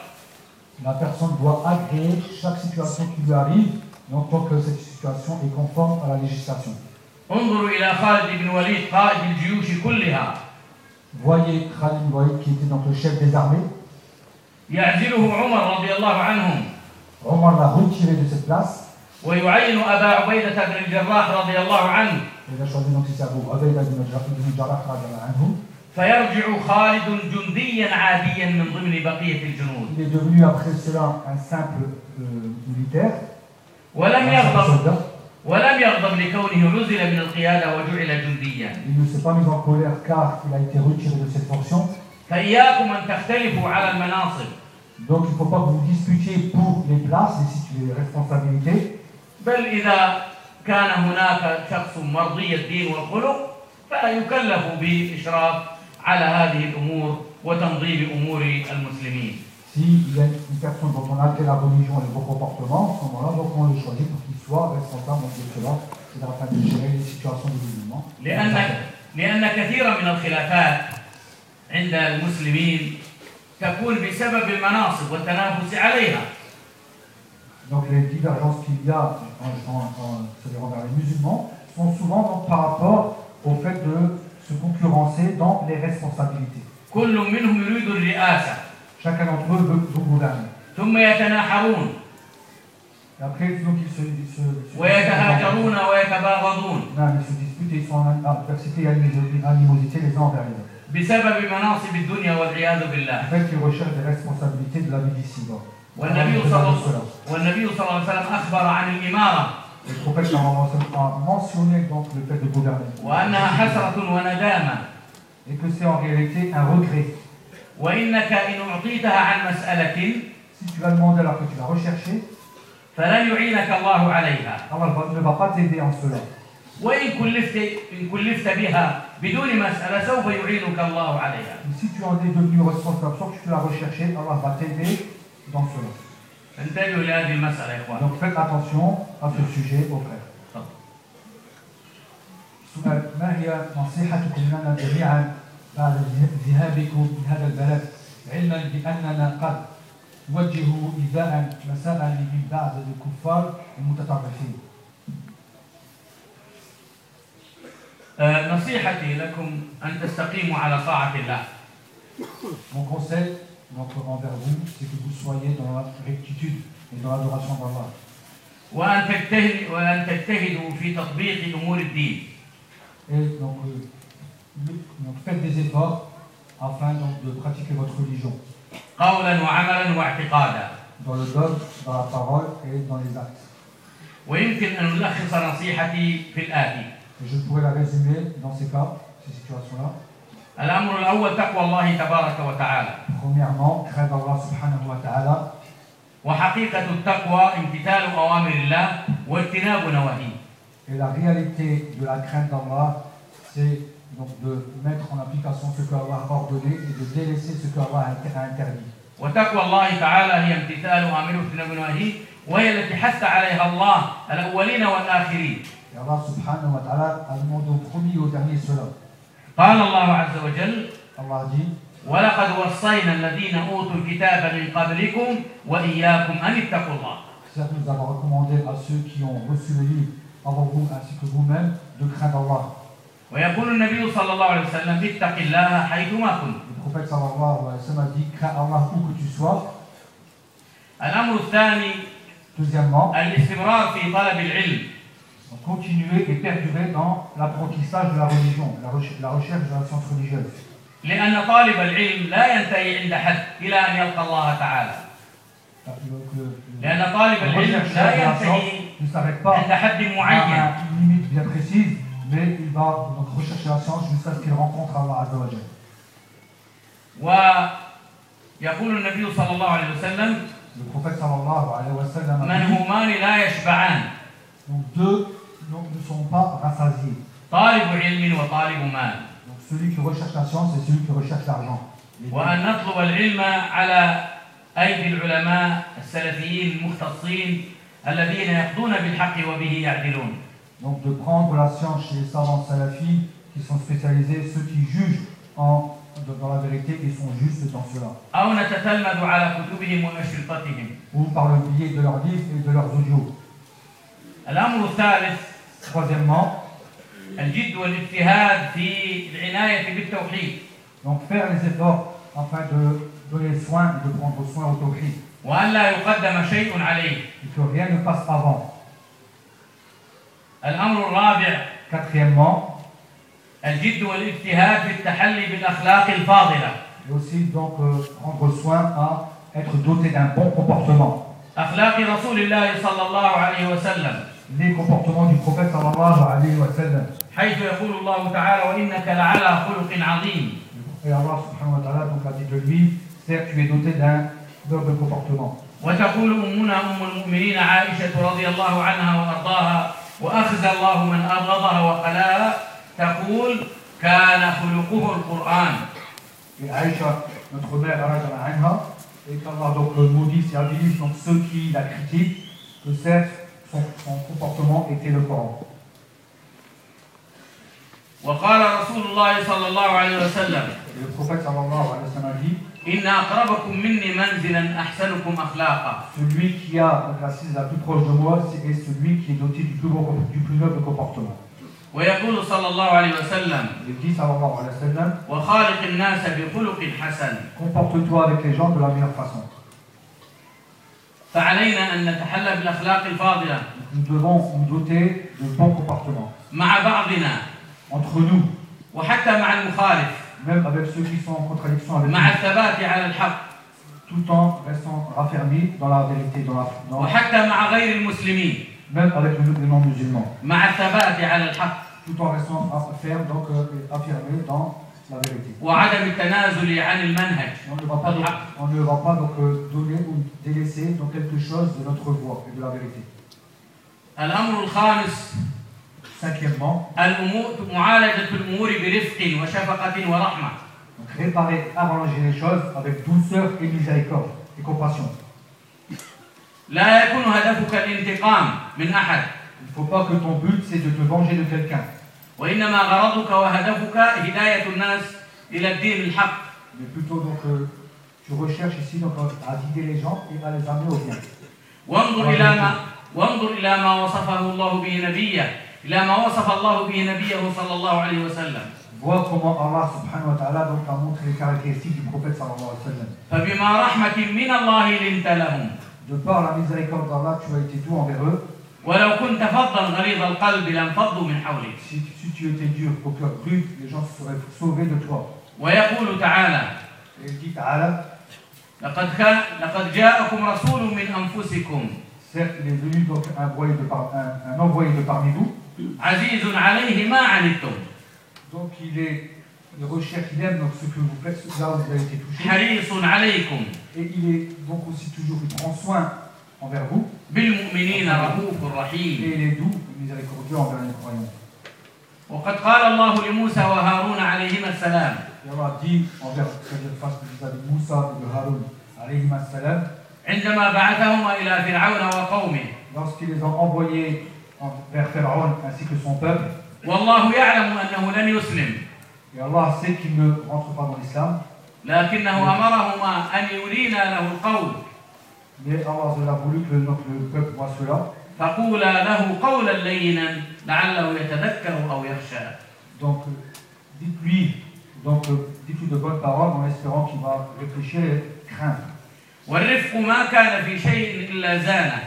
S2: La personne doit agréer chaque situation qui lui arrive, donc tant que cette situation est conforme à la législation.
S1: انظروا الى خالد بن وليد قائد الجيوش كلها
S2: Voyez Khalid Walid qui était donc le chef des armées.
S1: يعزله عمر رضي الله عنهم
S2: Omar l'a retiré de cette place.
S1: ويعين ابا عبيده بن الجراح رضي الله عنه
S2: Il a choisi donc ici Abu Ubaida bin Jarrah bin Jarrah radiallahu anhu.
S1: فيرجع خالد جنديا عاديا من ضمن بقيه الجنود
S2: Il est devenu après cela un simple euh, militaire,
S1: ولم يغضب. ولم يغضب لكونه عزل من القيادة وجعل جنديا
S2: Il ne s'est pas mis en colère car il a été retiré de cette fonction.
S1: فإياكم أن تختلفوا على المناصب
S2: Donc il ne faut pas que vous disputiez pour les places, les, les responsabilités.
S1: بل إذا كان هناك شخص مرضي الدين والخلق فلا يكلف بإشراف على هذه الأمور وتنظيم أمور المسلمين
S2: S'il y a une personne dont on agrée la religion et le bon comportement, à ce moment-là, donc on le choisit pour qu'il soit responsable de cela, c'est afin de gérer les situations des musulmans.
S1: لان لان كثيرا من الخلافات عند المسلمين تكون بسبب المناصب والتنافس عليها
S2: Donc les divergences qu'il y a en, en- en- c'est-à-dire envers les musulmans sont souvent donc par rapport au fait de se concurrencer dans les responsabilités.
S1: كل منهم يريد الرئاسه
S2: Chacun d'entre eux veut, veut gouverner.
S1: ثم يتناحرون
S2: après, donc ils se, ils se,
S1: ويتهاجرون ويتباغضون
S2: Non, ils se disputent et ils sont en adversité et animosité- les uns envers les autres.
S1: بسبب مناصب الدنيا والعياذ
S2: En
S1: بالله
S2: fait, ils recherchent des responsabilités de la vie d'ici. donc.
S1: والنبي صلى. والنبي صلى الله عليه وسلم اخبر عن الاماره
S2: Le prophète a mentionné donc le fait de gouverner.
S1: وانها حسره وندامه
S2: Et que c'est en réalité un regret.
S1: وانك ان اعطيتها عن مساله
S2: Si tu vas demander alors que tu vas rechercher,
S1: فلن يعينك الله عليها
S2: Allah va- ne va pas t'aider en cela.
S1: وان كلفت ان كلفت بها بدون مساله سوف يعينك الله عليها
S2: Et si tu en es devenu responsable sans que tu l'as recherché, Allah va t'aider dans cela.
S1: انتبهوا لهذه المساله يا اخوان
S2: Donc faites attention à ce sujet, aux frères.
S1: تفضل.
S2: سؤال ما هي نصيحتكم لنا جميعا بعد ذهابكم من هذا البلد علما بأننا قد نوجه إيذاء مساء من بعض الكفار المتطرفين.
S1: آه، نصيحتي لكم أن تستقيموا على طاعة الله
S2: Mon conseil envers vous, c'est que vous soyez dans la rectitude et dans l'adoration d'Allah.
S1: وأن تجتهدوا في تطبيق أمور الدين
S2: Et donc, euh, donc, faites des efforts afin donc, de pratiquer votre religion
S1: قولا وعملا واعتقادا
S2: dans le dogme, dans la parole et dans les actes.
S1: ويمكن ان نلخص نصيحتي في الاتي
S2: Et je pourrais la résumer dans ces cas, ces situations-là.
S1: الامر الاول تقوى الله تبارك وتعالى
S2: Premièrement, craindre Allah subhanahu wa ta'ala.
S1: وحقيقه التقوى امتثال اوامر الله واجتناب نواهيه
S2: Et la réalité de la crainte d'Allah, c'est donc de mettre en application ce que Allah a ordonné et de délaisser ce que Allah a interdit.
S1: وتقوى الله تعالى هي امتثال اوامره واجتناب نواهيه وهي التي حث عليها الله الاولين والاخرين
S2: Et Allah subhanahu wa ta'ala a demandé au premier et au dernier cela.
S1: قال الله عز وجل
S2: Allah dit
S1: ولقد وصينا الذين اوتوا الكتاب من قبلكم واياكم ان اتقوا الله
S2: Certes, nous avons recommandé à ceux qui ont reçu le livre avant vous ainsi que vous-même de craindre Allah. Le prophète sallallahu alayhi wa sallam a dit crains Allah où que tu sois.
S1: الامر الثاني
S2: Deuxièmement,
S1: الاستمرار في طلب العلم
S2: donc, continuer et perdurer dans l'apprentissage de la religion, la recherche, la recherche de la science religieuse.
S1: لان طالب العلم لا ينتهي عند حد الى ان يلقى الله تعالى
S2: Donc, le- le-
S1: لان طالب العلم لا ينتهي
S2: ne s'arrête pas
S1: عند حد
S2: à
S1: معين
S2: une limite bien précise, mais il va donc rechercher la science jusqu'à ce qu'il rencontre Allah Azza wa Jal.
S1: ويقول النبي صلى الله عليه وسلم
S2: Le prophète sallallahu alayhi wa sallam a dit,
S1: منهومان لا يشبعان
S2: donc deux donc, ne sont pas rassasiés.
S1: طالب علم وطالب مال
S2: Donc celui qui recherche la science et celui qui recherche l'argent. Les deux.
S1: وأن نطلب العلم على أيدي العلماء السلفيين المختصين الذين يقضون بالحق وبه يعدلون
S2: donc de prendre la science chez les savants salafis qui sont spécialisés, ceux qui jugent dans la vérité, qui sont justes dans cela. Ou par le biais de leurs livres et de leurs audios. Troisièmement, donc faire les efforts afin de donner soin, de prendre soin au tawhid. Et que rien ne passe avant.
S1: الأمر الرابع
S2: quatrièmement
S1: الجد والاجتهاد في التحلي بالأخلاق الفاضلة.
S2: aussi euh,
S1: أخلاق رسول الله صلى الله عليه وسلم.
S2: Les comportements du prophète صلى الله عليه وسلم.
S1: حيث يقول الله تعالى وإنك لعلى خلق عظيم.
S2: Et Allah subhanahu wa ta'ala donc a dit de lui certes tu es doté d'un comportement.
S1: وتقول أمنا أم المؤمنين عائشة رضي الله عنها وأرضاها وأخزى الله من أبغضها وقلاها تقول كان خلقه القرآن
S2: Et Aïcha, notre mère, anha, et qu'Allah donc le maudit et habilite donc ceux qui la critiquent, que certes son, son comportement était le Coran.
S1: وقال رسول الله صلى الله عليه وسلم
S2: Et le prophète sallallahu alayhi wa sallam a dit,
S1: إن أقربكم مني منزلا أحسنكم أخلاقا
S2: celui qui a donc l'assise la plus proche de moi, c'est celui qui est doté du plus, beau, du plus noble comportement.
S1: ويقول صلى الله عليه وسلم
S2: dit sallallahu alayhi wa sallam,
S1: وخالق الناس بخلق حسن
S2: comporte-toi avec les gens de la meilleure façon.
S1: فعلينا أن نتحلى بالأخلاق الفاضلة
S2: Nous devons nous doter de bons comportements.
S1: مع بعضنا
S2: Entre nous,
S1: وحتى مع المخالف
S2: même avec ceux qui sont en contradiction avec nous, tout en restant raffermi dans la vérité, dans la même avec les non-musulmans, tout en restant ferme, donc euh, affirmé dans la vérité. On ne va pas, ne va pas euh, donner ou délaisser donc, quelque chose de notre voie et de la vérité. Cinquièmement, donc réparer, arranger les choses avec douceur et miséricorde et compassion. Il ne faut pas que ton but c'est de te venger de quelqu'un. Mais plutôt donc euh, tu recherches ici donc à guider les gens et à les amener au bien.
S1: وانظر إلى ما وانظر إلى ما وصفه الله به نبيه إلى ما وصف الله به نبيه صلى الله عليه وسلم
S2: Vois comment Allah subhanahu wa ta'ala donc a montré les caractéristiques du prophète sallallahu alayhi wa sallam.
S1: فبما رحمة من الله لنت لهم
S2: De par la miséricorde d'Allah, tu as été doux envers eux.
S1: ولو كنت فظا غليظ القلب لانفضوا من حولك
S2: Si, si tu étais dur au cœur rude, les gens seraient sauvés de toi.
S1: ويقول تعالى
S2: Et il dit Ta'ala,
S1: لقد كان لقد جاءكم رسول من أنفسكم
S2: certes, il est venu donc un, envoyé de par- un- un envoyé de parmi vous.
S1: عزيز عليه ما عنتم
S2: Donc il est, il recherche, il aime donc ce que vous faites, là où vous avez été touché.
S1: حريص عليكم
S2: Et il est donc aussi toujours, il prend soin envers vous.
S1: بالمؤمنين رؤوف
S2: Et
S1: رحيم
S2: il est doux et miséricordieux envers les croyants.
S1: وقد قال الله لموسى وهارون عليهما السلام
S2: Et Allah dit envers, c'est-à-dire face de Moussa et de Haroun, alayhim as-salam,
S1: عندما بعثهما إلى فرعون وقومه
S2: lorsqu'ils les ont envoyés en- vers Pharaon ainsi que son peuple,
S1: والله يعلم أنه لن يسلم
S2: et Allah sait qu'ils ne rentrent pas dans l'islam,
S1: لكنه أمرهما أن يرينا له القول
S2: mais Allah a voulu que donc, le peuple voit cela.
S1: فقولا له قولا لينا لعله يتذكر أو يخشى
S2: Donc, euh, dites-lui, donc, euh, dites-lui de bonnes paroles en espérant qu'il va réfléchir et craindre.
S1: والرفق ما كان في شيء إلا زانه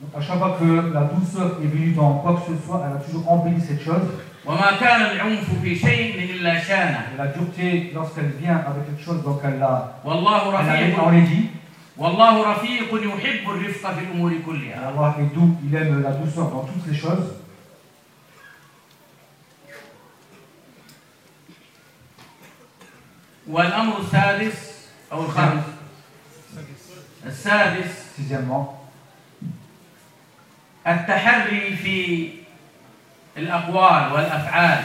S2: Donc, à chaque fois que la douceur est venue dans quoi que ce soit, elle a toujours embelli cette chose.
S1: وما كان العنف في شيء إلا شانه
S2: Et la dureté, lorsqu'elle vient avec quelque chose, donc elle l'a
S1: والله
S2: elle l'a
S1: رفيق
S2: enlaidie.
S1: والله رفيق يحب الرفق في الأمور
S2: Et
S1: كلها
S2: Allah est doux, il aime la douceur dans toutes les choses.
S1: والأمر السادس أو الخامس السادس
S2: Sixièmement,
S1: التحري في الأقوال والأفعال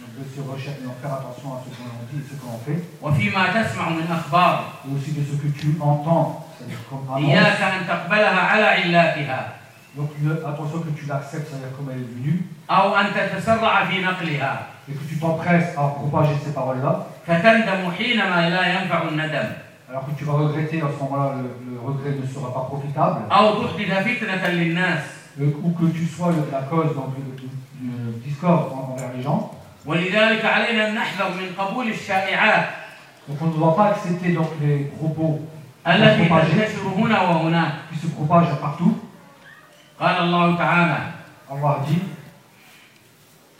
S2: donc de se rechercher, de faire attention à ce que l'on dit et ce que l'on fait,
S1: وفيما تسمع من أخبار
S2: et aussi de ce que tu entends, c'est-à-dire comme annonce.
S1: إياك أن تقبلها على علاتها
S2: Donc le- attention que tu l'acceptes, c'est-à-dire comme elle est venue,
S1: أو أن تتسرع في نقلها
S2: et que tu t'empresses à propager ces paroles-là,
S1: فتندم حينما لا ينفع الندم
S2: alors que tu vas regretter, à ce moment-là, le, le regret ne sera pas profitable,
S1: أو تحدث فتنة للناس
S2: euh, ou que tu sois le- la cause donc, du, du- du discorde en- envers les gens.
S1: ولذلك علينا أن نحذر من قبول الشائعات
S2: Donc on ne doit pas accepter donc, les propos
S1: التي
S2: propagés
S1: تنتشر هنا وهناك
S2: qui se propagent partout.
S1: قال الله تعالى
S2: Allah dit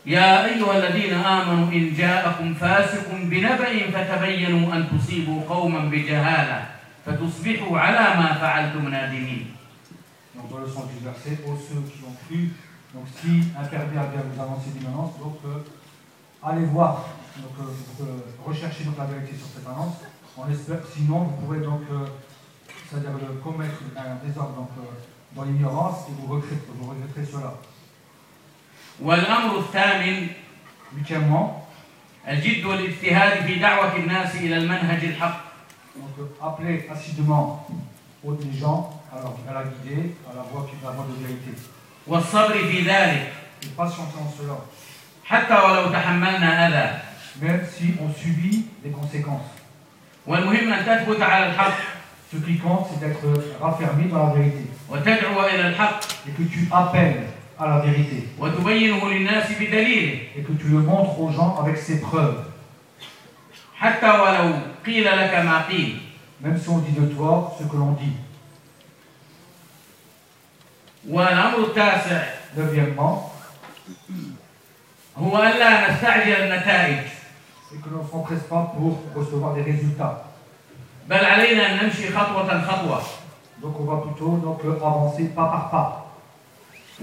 S1: يا أيها الذين آمنوا إن جاءكم فاسق بنبأ فتبينوا أن تصيبوا قوما بجهالة فتصبحوا على ما فعلتم نادمين
S2: donc, dans le sens du verset, ô ceux qui ont cru, donc si intervient vient vous annoncer une annonce, donc euh, allez voir, donc, euh, euh, recherchez donc la vérité sur cette annonce. On espère, sinon vous pourrez donc, euh, c'est-à-dire le commettre un désordre donc, euh, dans l'ignorance et vous regretterez, vous regretterez cela.
S1: والأمر الثامن
S2: Huitièmement,
S1: الجد والاجتهاد في دعوة الناس إلى المنهج الحق
S2: donc, euh, appeler assidûment aux- les gens à la, à la guider, à la voie qui est la voie de vérité.
S1: والصبر في ذلك
S2: Et patienter en cela,
S1: حتى ولو تحملنا أذى
S2: même si on subit des conséquences.
S1: والمهم أن تثبت على الحق
S2: Ce qui compte, c'est d'être raffermi dans la vérité.
S1: وتدعو إلى الحق
S2: Et que tu appelles à la vérité.
S1: وتبينه للناس بدليله
S2: Et que tu le montres aux gens avec ses preuves.
S1: حتى ولو قيل لك ما قيل
S2: Même si on dit de toi ce que l'on dit.
S1: والأمر التاسع
S2: Neuvièmement,
S1: هو ألا نستعجل النتائج
S2: c'est que l'on ne s'empresse pas pour recevoir des résultats.
S1: بل علينا أن نمشي خطوة خطوة
S2: Donc on va plutôt donc, avancer pas par pas.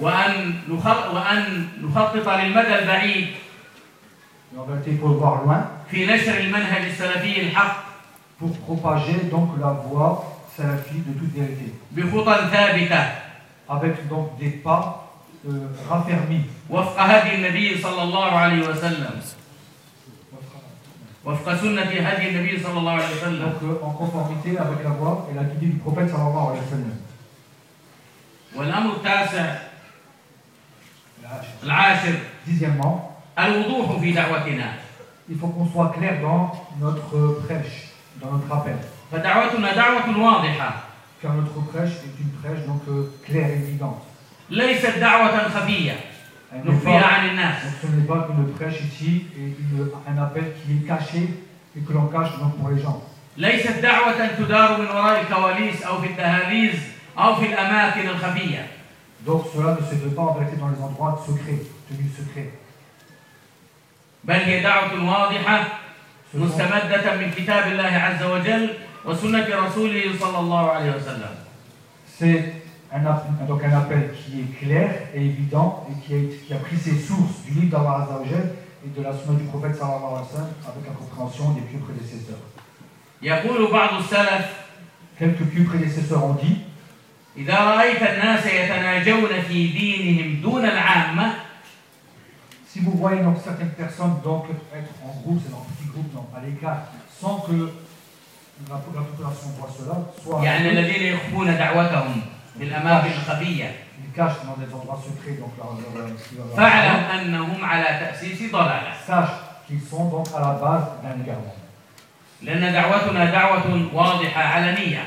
S1: وأن نخط وأن نخطط للمدى البعيد
S2: Et en vérité, il faut le voir loin
S1: في نشر المنهج السلفي الحق
S2: pour propager donc la voie salafi de toute vérité.
S1: بخطى ثابتة
S2: Avec donc des pas euh, raffermis.
S1: وفق هدي النبي صلى الله عليه وسلم وفق سنة هدي النبي صلى الله عليه وسلم
S2: Donc euh, en conformité avec la voie et la guidée du prophète sallallahu alayhi wa sallam.
S1: والأمر التاسع العاشر
S2: Dixièmement,
S1: الوضوح في دعوتنا
S2: il faut qu'on soit clair dans notre prêche, dans notre appel.
S1: فدعوتنا دعوة واضحة
S2: Car notre prêche est une prêche donc euh, claire et évidente.
S1: ليست دعوة خفية
S2: Elle n'est
S1: نخفيها
S2: pas-
S1: عن الناس
S2: donc ce n'est pas une prêche ici et une- un appel qui est caché et que l'on cache donc pour les gens.
S1: ليست دعوة تدار من وراء الكواليس أو في الدهاليز أو في الأماكن الخفية
S2: Donc cela ne se fait pas en vérité dans les endroits secrets, tenus secrets.
S1: بل هي دعوة واضحة
S2: Ce sont,
S1: مستمدة من كتاب الله عز وجل وسنة رسوله صلى الله عليه وسلم
S2: c'est un, app- donc un appel qui est clair et évident et qui a, qui a pris ses sources du livre d'Allah Azza wa Jal et de la sunna du prophète sallallahu alayhi wa sallam avec la compréhension des pieux prédécesseurs.
S1: يقول بعض السلف
S2: Quelques pieux prédécesseurs ont dit
S1: إذا رأيت الناس يتناجون في دينهم دون العامة
S2: Si vous voyez donc certaines personnes donc être en groupe, c'est dans un petit groupe, donc à l'écart, sans que
S1: يعني الذين يخفون دعوتهم في الأماكن الخفية فاعلم أنهم على تأسيس ضلالة. لأن دعوتنا دعوة واضحة علنية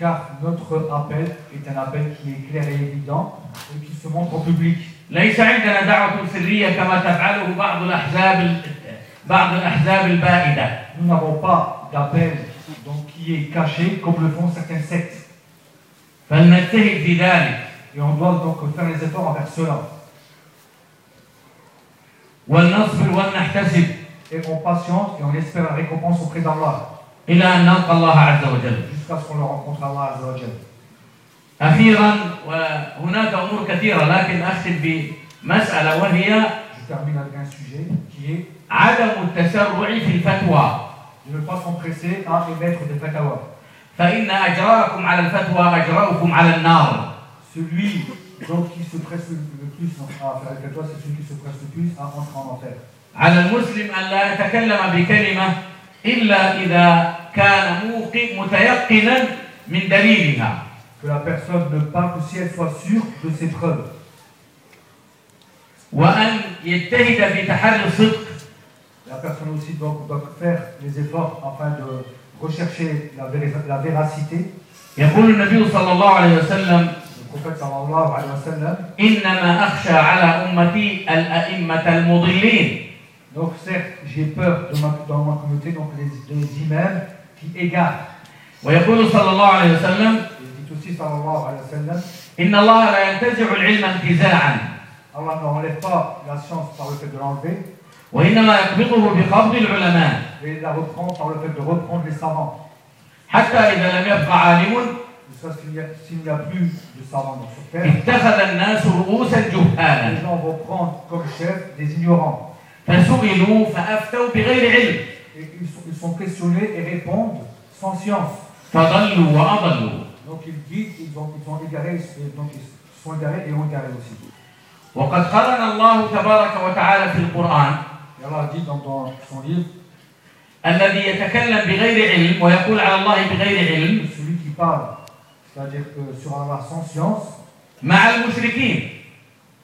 S2: Car notre appel est un appel qui est clair et évident et qui se montre au public.
S1: ليس عندنا دعوة سرية كما تفعله بعض الأحزاب ال- بعض الأحزاب البائدة
S2: Nous n'avons pas d'appel qui est caché comme le font certaines sectes.
S1: فلنجتهد في ذلك
S2: Et on doit donc faire les efforts envers cela.
S1: ولنصبر ولنحتسب
S2: Et on patiente et on espère la récompense auprès d'Allah.
S1: إلى أن نلقى الله عز وجل
S2: Jusqu'à jusqu'à ce qu'on le rencontre Allah Azza wa Jal.
S1: أخيرا وهناك أمور كثيرة لكن أختم بمسألة وهي
S2: Je termine avec un sujet qui est
S1: عدم التسرع في الفتوى
S2: de ne pas s'empresser à émettre des fatwas.
S1: فإن أجراءكم على الفتوى أجراؤكم على النار
S2: Celui donc, qui se presse le le plus à faire les fatwas, c'est celui qui se presse le plus à entrer en enfer.
S1: على المسلم أن لا يتكلم بكلمة إلا إذا كان موقن متيقنا من دليلها
S2: Que la personne ne parle que si elle soit sûre de ses preuves.
S1: وأن يجتهد في تحري الصدق
S2: La personne aussi donc, doit faire les efforts afin de rechercher la, véri- la véracité.
S1: يقول النبي صلى الله عليه وسلم
S2: Le prophète sallallahu alayhi wa sallam.
S1: إنما أخشى على أمتي الأئمة المضلين
S2: Donc certes, j'ai peur de ma- dans ma communauté, donc les, les imams qui égarent.
S1: ويقول صلى الله عليه وسلم
S2: Il dit aussi sallallahu alayhi wa sallam,
S1: إن الله لا ينتزع العلم انتزاعا
S2: Allah n'enlève pas la science par le fait de l'enlever,
S1: وإنما يقبضه بقبض العلماء
S2: mais il la reprend par le fait de reprendre les savants.
S1: حتى إذا لم يبق عالم
S2: De sorte qu'il n'y a- S'il n'y a plus de savants donc, sur terre,
S1: اتخذ الناس رؤوسا
S2: les
S1: جهالا
S2: gens vont prendre comme chef des ignorants.
S1: فسئلوا فأفتوا بغير علم
S2: Et ils sont, ils sont questionnés et répondent sans science.
S1: فضلوا وأضلوا
S2: Donc ils guident, ils ont, ils ont égaré, et donc ils sont égarés et ont égaré aussi.
S1: وقد قرن الله تبارك وتعالى في القرآن
S2: Et Allah dit dans, dans son livre,
S1: الذي يتكلم بغير علم ويقول على الله بغير علم
S2: celui qui parle, c'est-à-dire que sur Allah sans science,
S1: مع المشركين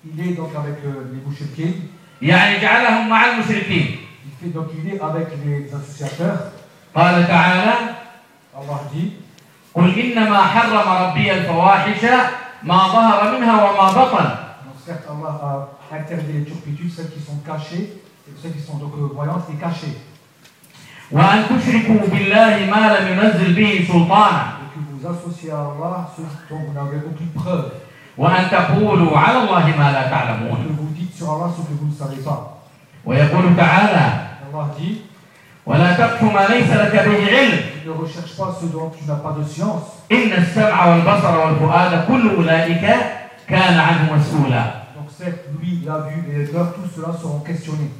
S2: il est donc avec euh, les mouchriquins,
S1: يعني جعلهم مع المشركين
S2: il fait donc il est avec les associateurs.
S1: قال تعالى
S2: Allah dit,
S1: قل إنما حرم ربي الفواحش ما ظهر منها وما بطن
S2: donc certes Allah a interdit les turpitudes, celles qui sont cachées, et celles qui sont donc euh, voyantes et cachées.
S1: وأن تشركوا بالله ما لم ينزل به سلطانا
S2: Et que vous associez à Allah ce dont vous n'avez aucune preuve.
S1: وأن تقولوا على الله ما لا
S2: Et
S1: تعلمون
S2: que vous dites sur Allah ce que vous ne savez pas.
S1: ويقول تعالى
S2: Allah dit,
S1: ولا تقف ما ليس لك به علم
S2: ne recherche pas ce dont tu n'as pas de science.
S1: إن السمع والبصر والفؤاد كل أولئك كان عنه مسؤولا
S2: Donc certes, lui, la vue et les cœurs, tout cela seront questionnés.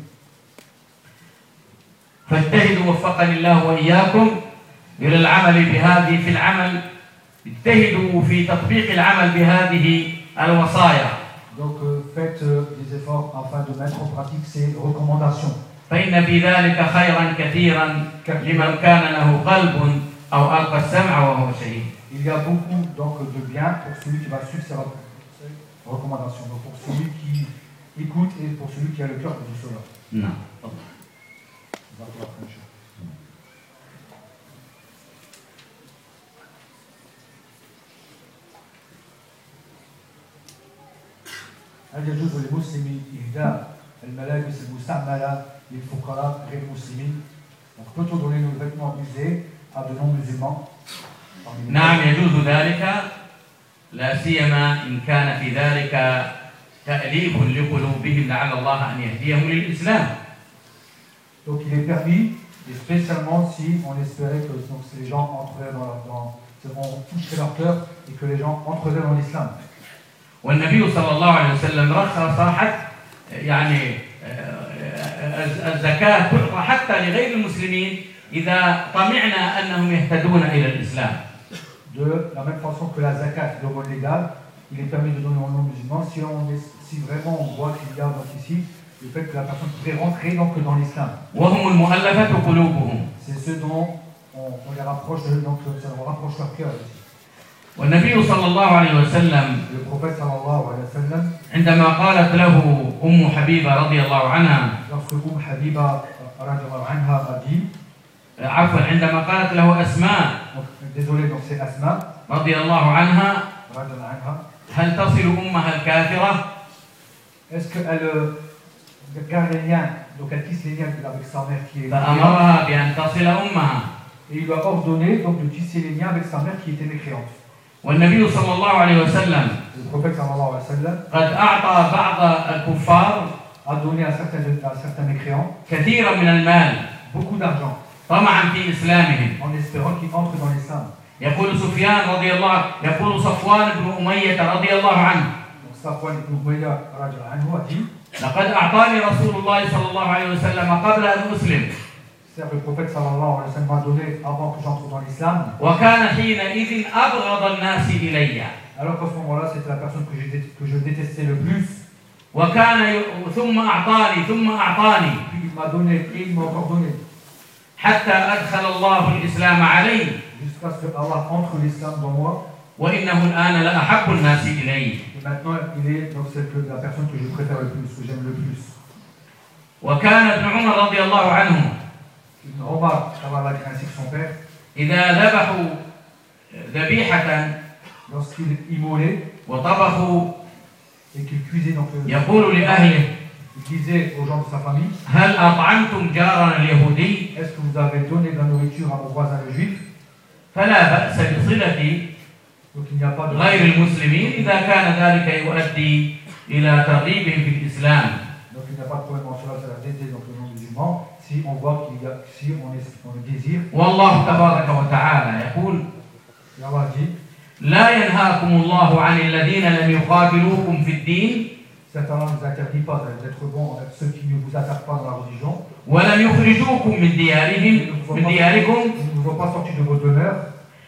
S1: فاجتهدوا وفقني الله وإياكم إلى العمل بهذه في العمل اجتهدوا في تطبيق العمل بهذه الوصايا
S2: Donc euh, faites euh, des efforts afin de mettre en pratique ces recommandations.
S1: فإن في ذلك خيرا كثيرا لمن كان له قلب أو ألقى السمع وهو شهيد
S2: Il y a beaucoup donc de bien pour celui qui va suivre ces rec- ces recommandations. Donc pour celui qui écoute et pour celui qui a le cœur de cela.
S1: نعم
S2: هل يجوز للمسلم إهداء الملابس المستعملة للفقراء غير المسلمين؟ Donc peut-on donner nos vêtements usés à de non-musulmans
S1: نعم يجوز ذلك لا سيما إن كان في ذلك تأليف لقلوبهم لعل الله أن يهديهم للإسلام
S2: Donc il est permis, et spécialement si on espérait que donc, ces gens entreraient dans, dans on toucherait leur cœur et que les gens entreraient dans l'islam.
S1: والنبي صلى الله عليه وسلم رخص حتى يعني آه، الزكاة تعطى حتى لغير المسلمين إذا طمعنا أنهم يهتدون إلى الإسلام
S2: De la même façon que la zakat, le mot légal, il est permis de donner aux non-musulmans si, on est- si vraiment on voit qu'il y a donc ici le fait que la personne pourrait rentrer donc dans l'islam.
S1: وهم المؤلفة قلوبهم
S2: C'est ce dont on, on les rapproche, de- donc ça leur rapproche leur cœur. ici.
S1: والنبي صلى الله عليه وسلم
S2: Le prophète sallallahu alayhi wa sallam,
S1: عندما قالت له أم حبيبة رضي الله عنها
S2: lorsque Umm Habiba euh, radiallahu anha a dit,
S1: عفوا عندما قالت له أسماء
S2: donc, désolé donc c'est Asma,
S1: رضي الله عنها
S2: radiallahu anha,
S1: هل تصل أمها الكافرة
S2: est-ce qu'elle euh, garde les liens, donc elle tisse les liens avec sa mère qui est
S1: فأمرها بأن تصل أمها
S2: et il lui a ordonné donc de tisser les liens avec sa mère qui était mécréante.
S1: والنبي صلى الله عليه وسلم
S2: Le prophète sallallahu alayhi wa sallam
S1: قد أعطى بعض الكفار
S2: a donné à certains, à certains mécréants
S1: كثيرا من المال
S2: beaucoup d'argent
S1: طمعا في إسلامهم
S2: en espérant qu'ils entrent dans l'islam.
S1: يقول سفيان رضي الله عنه يقول صفوان بن أمية رضي الله عنه
S2: Donc Safwan ibn Umayya radiallahu anhu a dit
S1: لقد أعطاني رسول الله صلى الله عليه وسلم قبل أن أسلم
S2: le prophète sallallahu alayhi wa sallam m'a donné avant que j'entre dans l'islam,
S1: وكان حينئذ أبغض الناس إلي
S2: alors qu'à ce moment-là, c'était la personne que, que je détestais le plus.
S1: وكان. ثم أعطاني ثم أعطاني
S2: Puis il m'a donné et il m'a encore donné,
S1: حتى أدخل الله الإسلام علي
S2: jusqu'à ce que Allah entre l'islam dans moi.
S1: وإنه الآن لأحب الناس إلي
S2: Et maintenant, il est donc c'est que la personne que je préfère le plus, que j'aime le plus.
S1: وكان ابن عمر رضي الله عنه
S2: Ibn Omar, Allah l'a dit ainsi que son père,
S1: إذا ذبحوا ذبيحة
S2: lorsqu'il immolait
S1: وطبخوا
S2: et qu'il cuisait, donc euh,
S1: يقول لأهله
S2: il disait aux gens de sa famille
S1: هل أطعمتم جارنا اليهودي
S2: Est-ce que vous avez donné de la nourriture à mon voisin le juif
S1: فلا بأس بصلة غير المسلمين إذا كان ذلك يؤدي إلى ترغيبهم في الإسلام. والله تبارك وتعالى يقول لا ينهاكم الله عن الذين لم يقاتلوكم في الدين ولم يخرجوكم من
S2: دياركم
S1: من دياركم.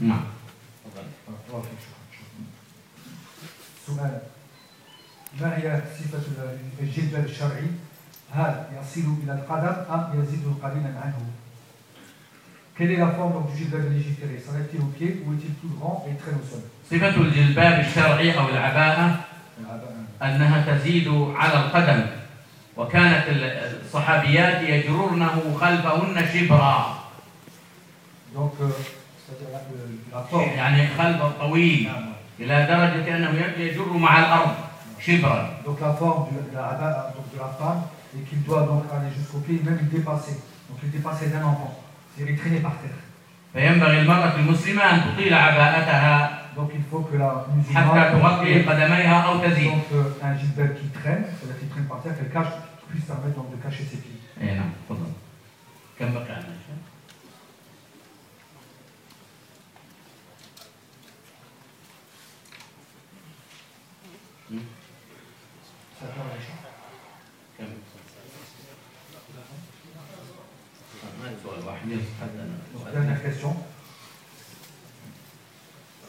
S1: نعم.
S2: سؤال ما هي صفة الجلد الشرعي؟ هل يصل إلى القدم أم يزيد قليلا عنه؟ Quelle est la forme donc, du gilbab légiféré S'arrête-t-il au pied ou est-il tout grand et traîne au sol
S1: صفة الجلباب الشرعي أو العباءة أنها تزيد على القدم وكانت ال- الصحابيات يجررنه خلفهن شبرا.
S2: Donc, euh, c'est-à-dire la, le- la forme.
S1: يعني خلف طويل إلى درجة أنه يجر مع الأرض شبرا
S2: Donc la forme du- de la, haba- donc de la femme et qu'il doit donc aller jusqu'au pied, même le dépasser. Donc le dépasser d'un enfant. C'est-à-dire il traîner par terre.
S1: فينبغي المرأة المسلمة أن تطيل عباءتها
S2: Donc il faut que la
S1: حتى تغطي
S2: musulmane
S1: قدميها أو تزيد
S2: donc euh, un gilbert qui traîne, c'est-à-dire qui traîne par terre, qu'elle cache, puisse permettre donc de cacher ses pieds.
S1: اي نعم تفضل كم بقى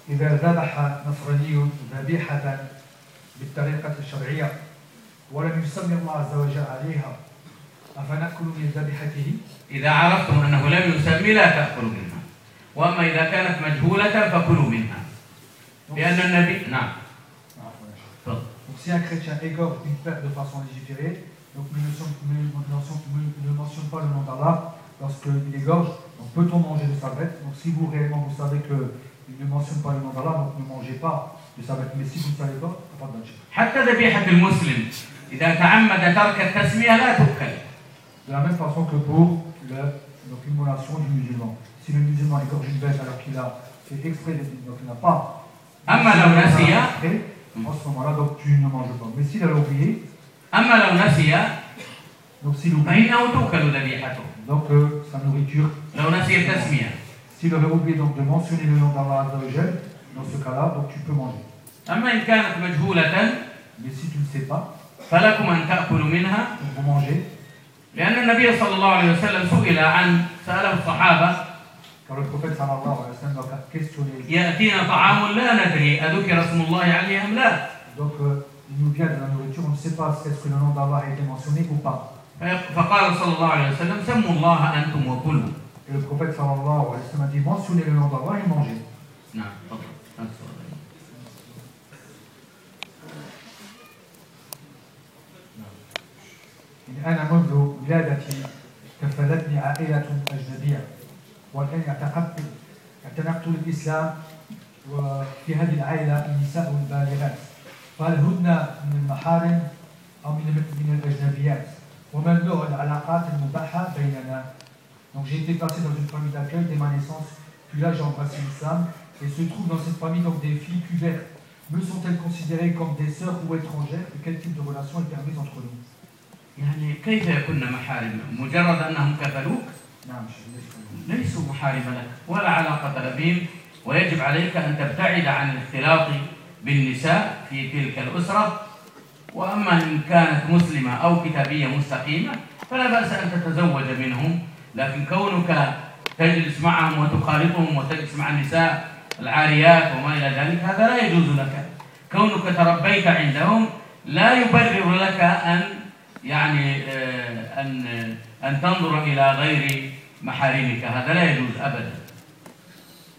S2: إذا ذبح نصراني ذبيحة بالطريقة الشرعية ولم يسمي الله عز وجل عليها أفنأكل من ذبيحته؟
S1: إذا عرفتم أنه لم يسمي لا تأكلوا منها وأما إذا كانت مجهولة فكلوا منها لأن النبي نعم
S2: Donc si un chrétien égorge une perte de façon légiférée, donc ne mentionne, pas le nom d'Allah lorsqu'il égorge, peut-on manger de sa bête Donc si vous réellement vous savez qu'il ne mentionne pas le nom d'Allah, donc ne mangez pas de sa bête. Mais si vous ne savez pas,
S1: il n'y a pas de manger.
S2: De la même façon que pour l'immolation du musulman. Si le musulman égorge une bête alors qu'il a fait exprès, donc il n'a pas.
S1: أما
S2: Si
S1: لو
S2: il a
S1: نسي
S2: exprès, En ce moment-là, donc tu ne manges pas. Mais s'il a oublié,
S1: أما لو نسي
S2: donc s'il oublie,
S1: فإنه تؤكل ذبيحته
S2: donc euh, sa nourriture
S1: لو نسي التسمية
S2: S'il aurait oublié donc de mentionner le nom d'Allah Azzawajal, dans ce cas-là, donc tu peux manger.
S1: أما إن كانت مجهولة
S2: Mais si tu ne sais pas,
S1: فلكم أن تأكلوا منها
S2: donc vous mangez,
S1: لأن النبي صلى الله عليه وسلم سئل عن سأله الصحابة يأتينا طعام لا ندري أذكر اسم الله عليه أم لا
S2: Donc euh, il nous vient de la nourriture, on ne sait pas est-ce que le nom d'Allah a été mentionné ou pas.
S1: فقال صلى الله عليه وسلم سموا الله أنتم وكلوا
S2: Et le prophète sallallahu alayhi wa sallam a dit mentionnez le nom d'Allah et mangez.
S1: نعم تفضل
S2: أنا منذ ولادتي كفلتني عائلة أجنبية والآن اعتقدت اعتنقت الإسلام وفي هذه العائلة النساء البالغات فهل هن من المحارم أو من من الأجنبيات وما نوع العلاقات المباحة بيننا Donc j'ai été placé dans une famille d'accueil dès ma naissance, puis là j'ai embrassé l'islam, et se trouvent dans cette famille donc des filles puères. Me sont-elles considérées comme des sœurs ou étrangères et quel type de relation est permise entre nous
S1: يعني كيف يكون محارم مجرد أنهم كفلوك
S2: نعم.
S1: ليسوا محارم لك ولا علاقة بهم ويجب عليك أن تبتعد عن الاختلاط بالنساء في تلك الأسرة. وأما إن كانت مسلمة أو كتابية مستقيمة فلا بأس أن تتزوج منهم. لكن كونك تجلس معهم وتخالطهم وتجلس مع النساء العاريات وما إلى ذلك هذا لا يجوز لك. كونك تربيت عندهم لا يبرر لك أن يعني آه، أن أن تنظر إلى غير محارمك هذا لا يجوز أبدا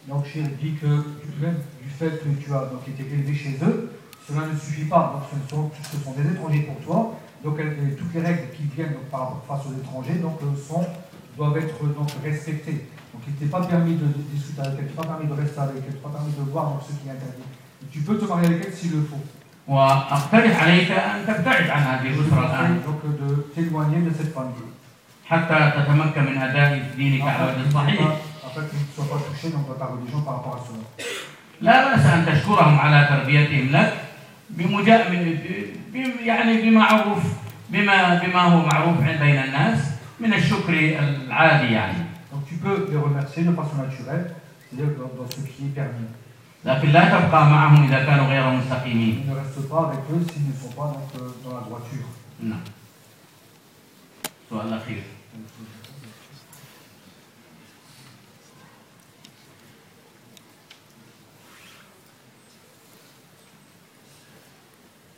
S2: Donc Chir dit que du, même du fait que tu as donc, été élevé chez eux, cela ne suffit pas. Donc ce sont, ce sont des étrangers pour toi. Donc elles- et toutes les règles qui viennent donc, par rapport face aux étrangers donc, euh, sont, doivent être donc, respectées. Donc il ne t'est pas permis de, de discuter avec elles, il ne t'est pas permis de rester avec elles, il ne t'est pas permis de voir donc, ce qui est interdit. Et tu peux te marier avec elles s'il le faut.
S1: وأقترح عليك أن تبتعد عن هذه
S2: Je te
S1: الأسرة الآن
S2: conseille donc de t'éloigner de cette famille.
S1: حتى تتمكن من أداء دينك على وجه صحيح. لا بأس أن تشكرهم على تربيتهم لك بمجا... ب- يعني بمعروف بما بما هو معروف بين الناس من الشكر العادي يعني
S2: Donc tu peux les remercier de façon naturelle, c'est-à-dire dans, ce qui est permis.
S1: لكن لا تبقى معهم إذا كانوا غير مستقيمين
S2: ne reste pas avec eux s'ils ne sont pas euh, dans la droiture.
S1: نعم السؤال الأخير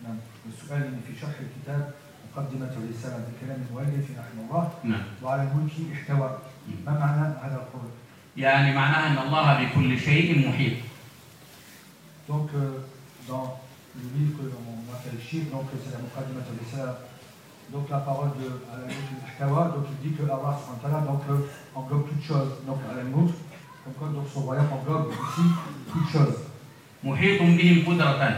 S2: نعم. السؤال إن في شرح الكتاب مقدمة الرسالة بكلام المؤلف رحمه الله
S1: نعم.
S2: وعلى الملك احتوى. ما معنى هذا القول؟
S1: يعني معناها أن الله بكل شيء محيط.
S2: Donc euh, dans le livre l'on appelle Shir, donc c'est la Muqaddimat al-Risala, donc la parole de Al-Mulk al-Ihtawa, donc il dit que Allah subhanahu wa ta'ala, donc euh, englobe toute chose, donc Al-Mulk, comme quoi donc son royaume englobe aussi toute chose.
S1: محيط بهم قدرة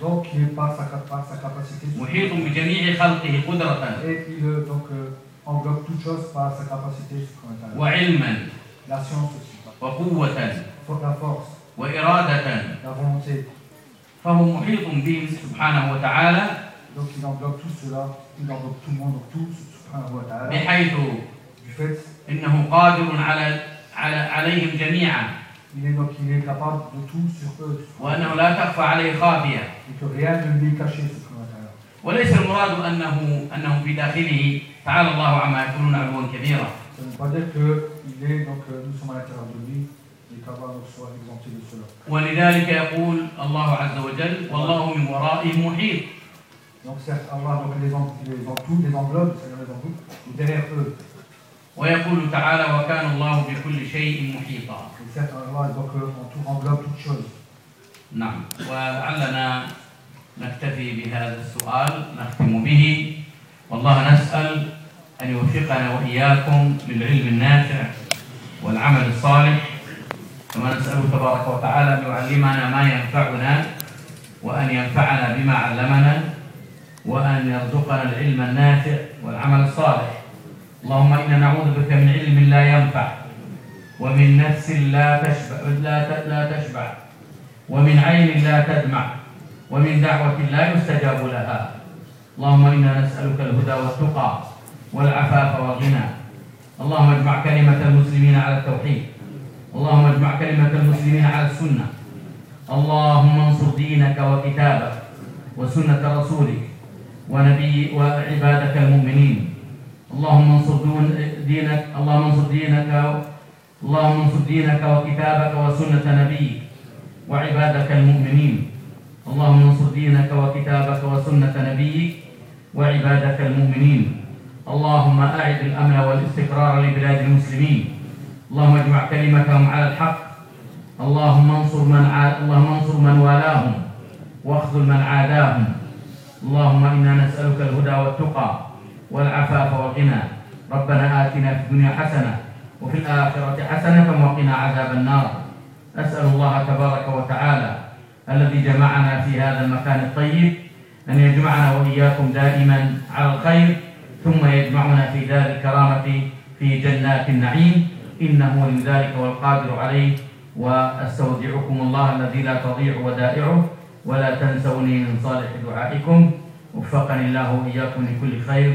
S2: Donc il est par sa, cap- par sa capacité
S1: محيط بجميع خلقه قدرة
S2: et il euh, donc euh, englobe toute chose par sa capacité subhanahu wa ta'ala.
S1: وعلما
S2: La science aussi,
S1: وقوة
S2: la force,
S1: وإرادة
S2: la volonté.
S1: فهو محيط بهم سبحانه وتعالى
S2: Donc il englobe tout cela, il englobe tout le monde, donc tout subhanahu wa ta'ala.
S1: بحيث
S2: Du fait,
S1: انه قادر على على عليهم جميعا
S2: il est donc il est capable de tout sur eux.
S1: وانه لا تخفى عليه خافيه
S2: et que rien ne lui est caché subhanahu wa ta'ala.
S1: وليس المراد انه انه في داخله تعالى الله عما يقولون علوا كبيرا
S2: Ça ne veut pas dire qu'il est, donc euh, nous sommes à l'intérieur de lui.
S1: ولذلك يقول الله عز وجل والله من ورائهم محيط
S2: Donc certes, Allah donc, les, en, les entoure, les englobe, c'est-à-dire les entoure, et derrière eux.
S1: ويقول تعالى وكان الله بكل شيء محيطا
S2: Et certes, Allah donc, euh, entoure, englobe toutes choses.
S1: نعم ولعلنا نكتفي بهذا السؤال نختم به والله نسأل أن يوفقنا وإياكم للعلم النافع والعمل الصالح كما نسأله تبارك وتعالى أن يعلمنا ما ينفعنا وأن ينفعنا بما علمنا وأن يرزقنا العلم النافع والعمل الصالح. اللهم إنا نعوذ بك من علم لا ينفع ومن نفس لا تشبع لا لا تشبع ومن عين لا تدمع ومن دعوة لا يستجاب لها. اللهم إنا نسألك الهدى والتقى والعفاف والغنى. اللهم اجمع كلمة المسلمين على التوحيد. اللهم اجمع كلمة المسلمين على السنة. اللهم انصر دينك وكتابك وسنة رسولك. ونبي وعبادك المؤمنين. اللهم انصر دينك اللهم انصر دينك اللهم انصر دينك وكتابك وسنة نبيك وعبادك المؤمنين. اللهم انصر دينك وكتابك وسنة نبيك وعبادك المؤمنين. اللهم أعد الأمن والاستقرار لبلاد المسلمين. اللهم اجمع كلمتهم على الحق. اللهم انصر من عاد اللهم انصر من والاهم واخذل من عاداهم. اللهم إنا نسألك الهدى والتقى والعفاف والغنى ربنا آتنا في الدنيا حسنة وفي الآخرة حسنة وقنا عذاب النار. أسأل الله تبارك وتعالى الذي جمعنا في هذا المكان الطيب أن يجمعنا وإياكم دائما على الخير ثم يجمعنا في دار الكرامة في جنات النعيم. إنه لذلك والقادر عليه. وأستودعكم الله الذي لا تضيع ودائعه. ولا تنسوني من صالح دعائكم. وفقني الله وإياكم لكل خير.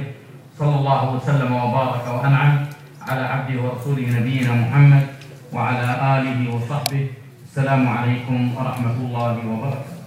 S1: صلى الله وسلم وبارك وأنعم على عبده ورسوله نبينا محمد وعلى آله وصحبه. السلام عليكم ورحمة الله وبركاته.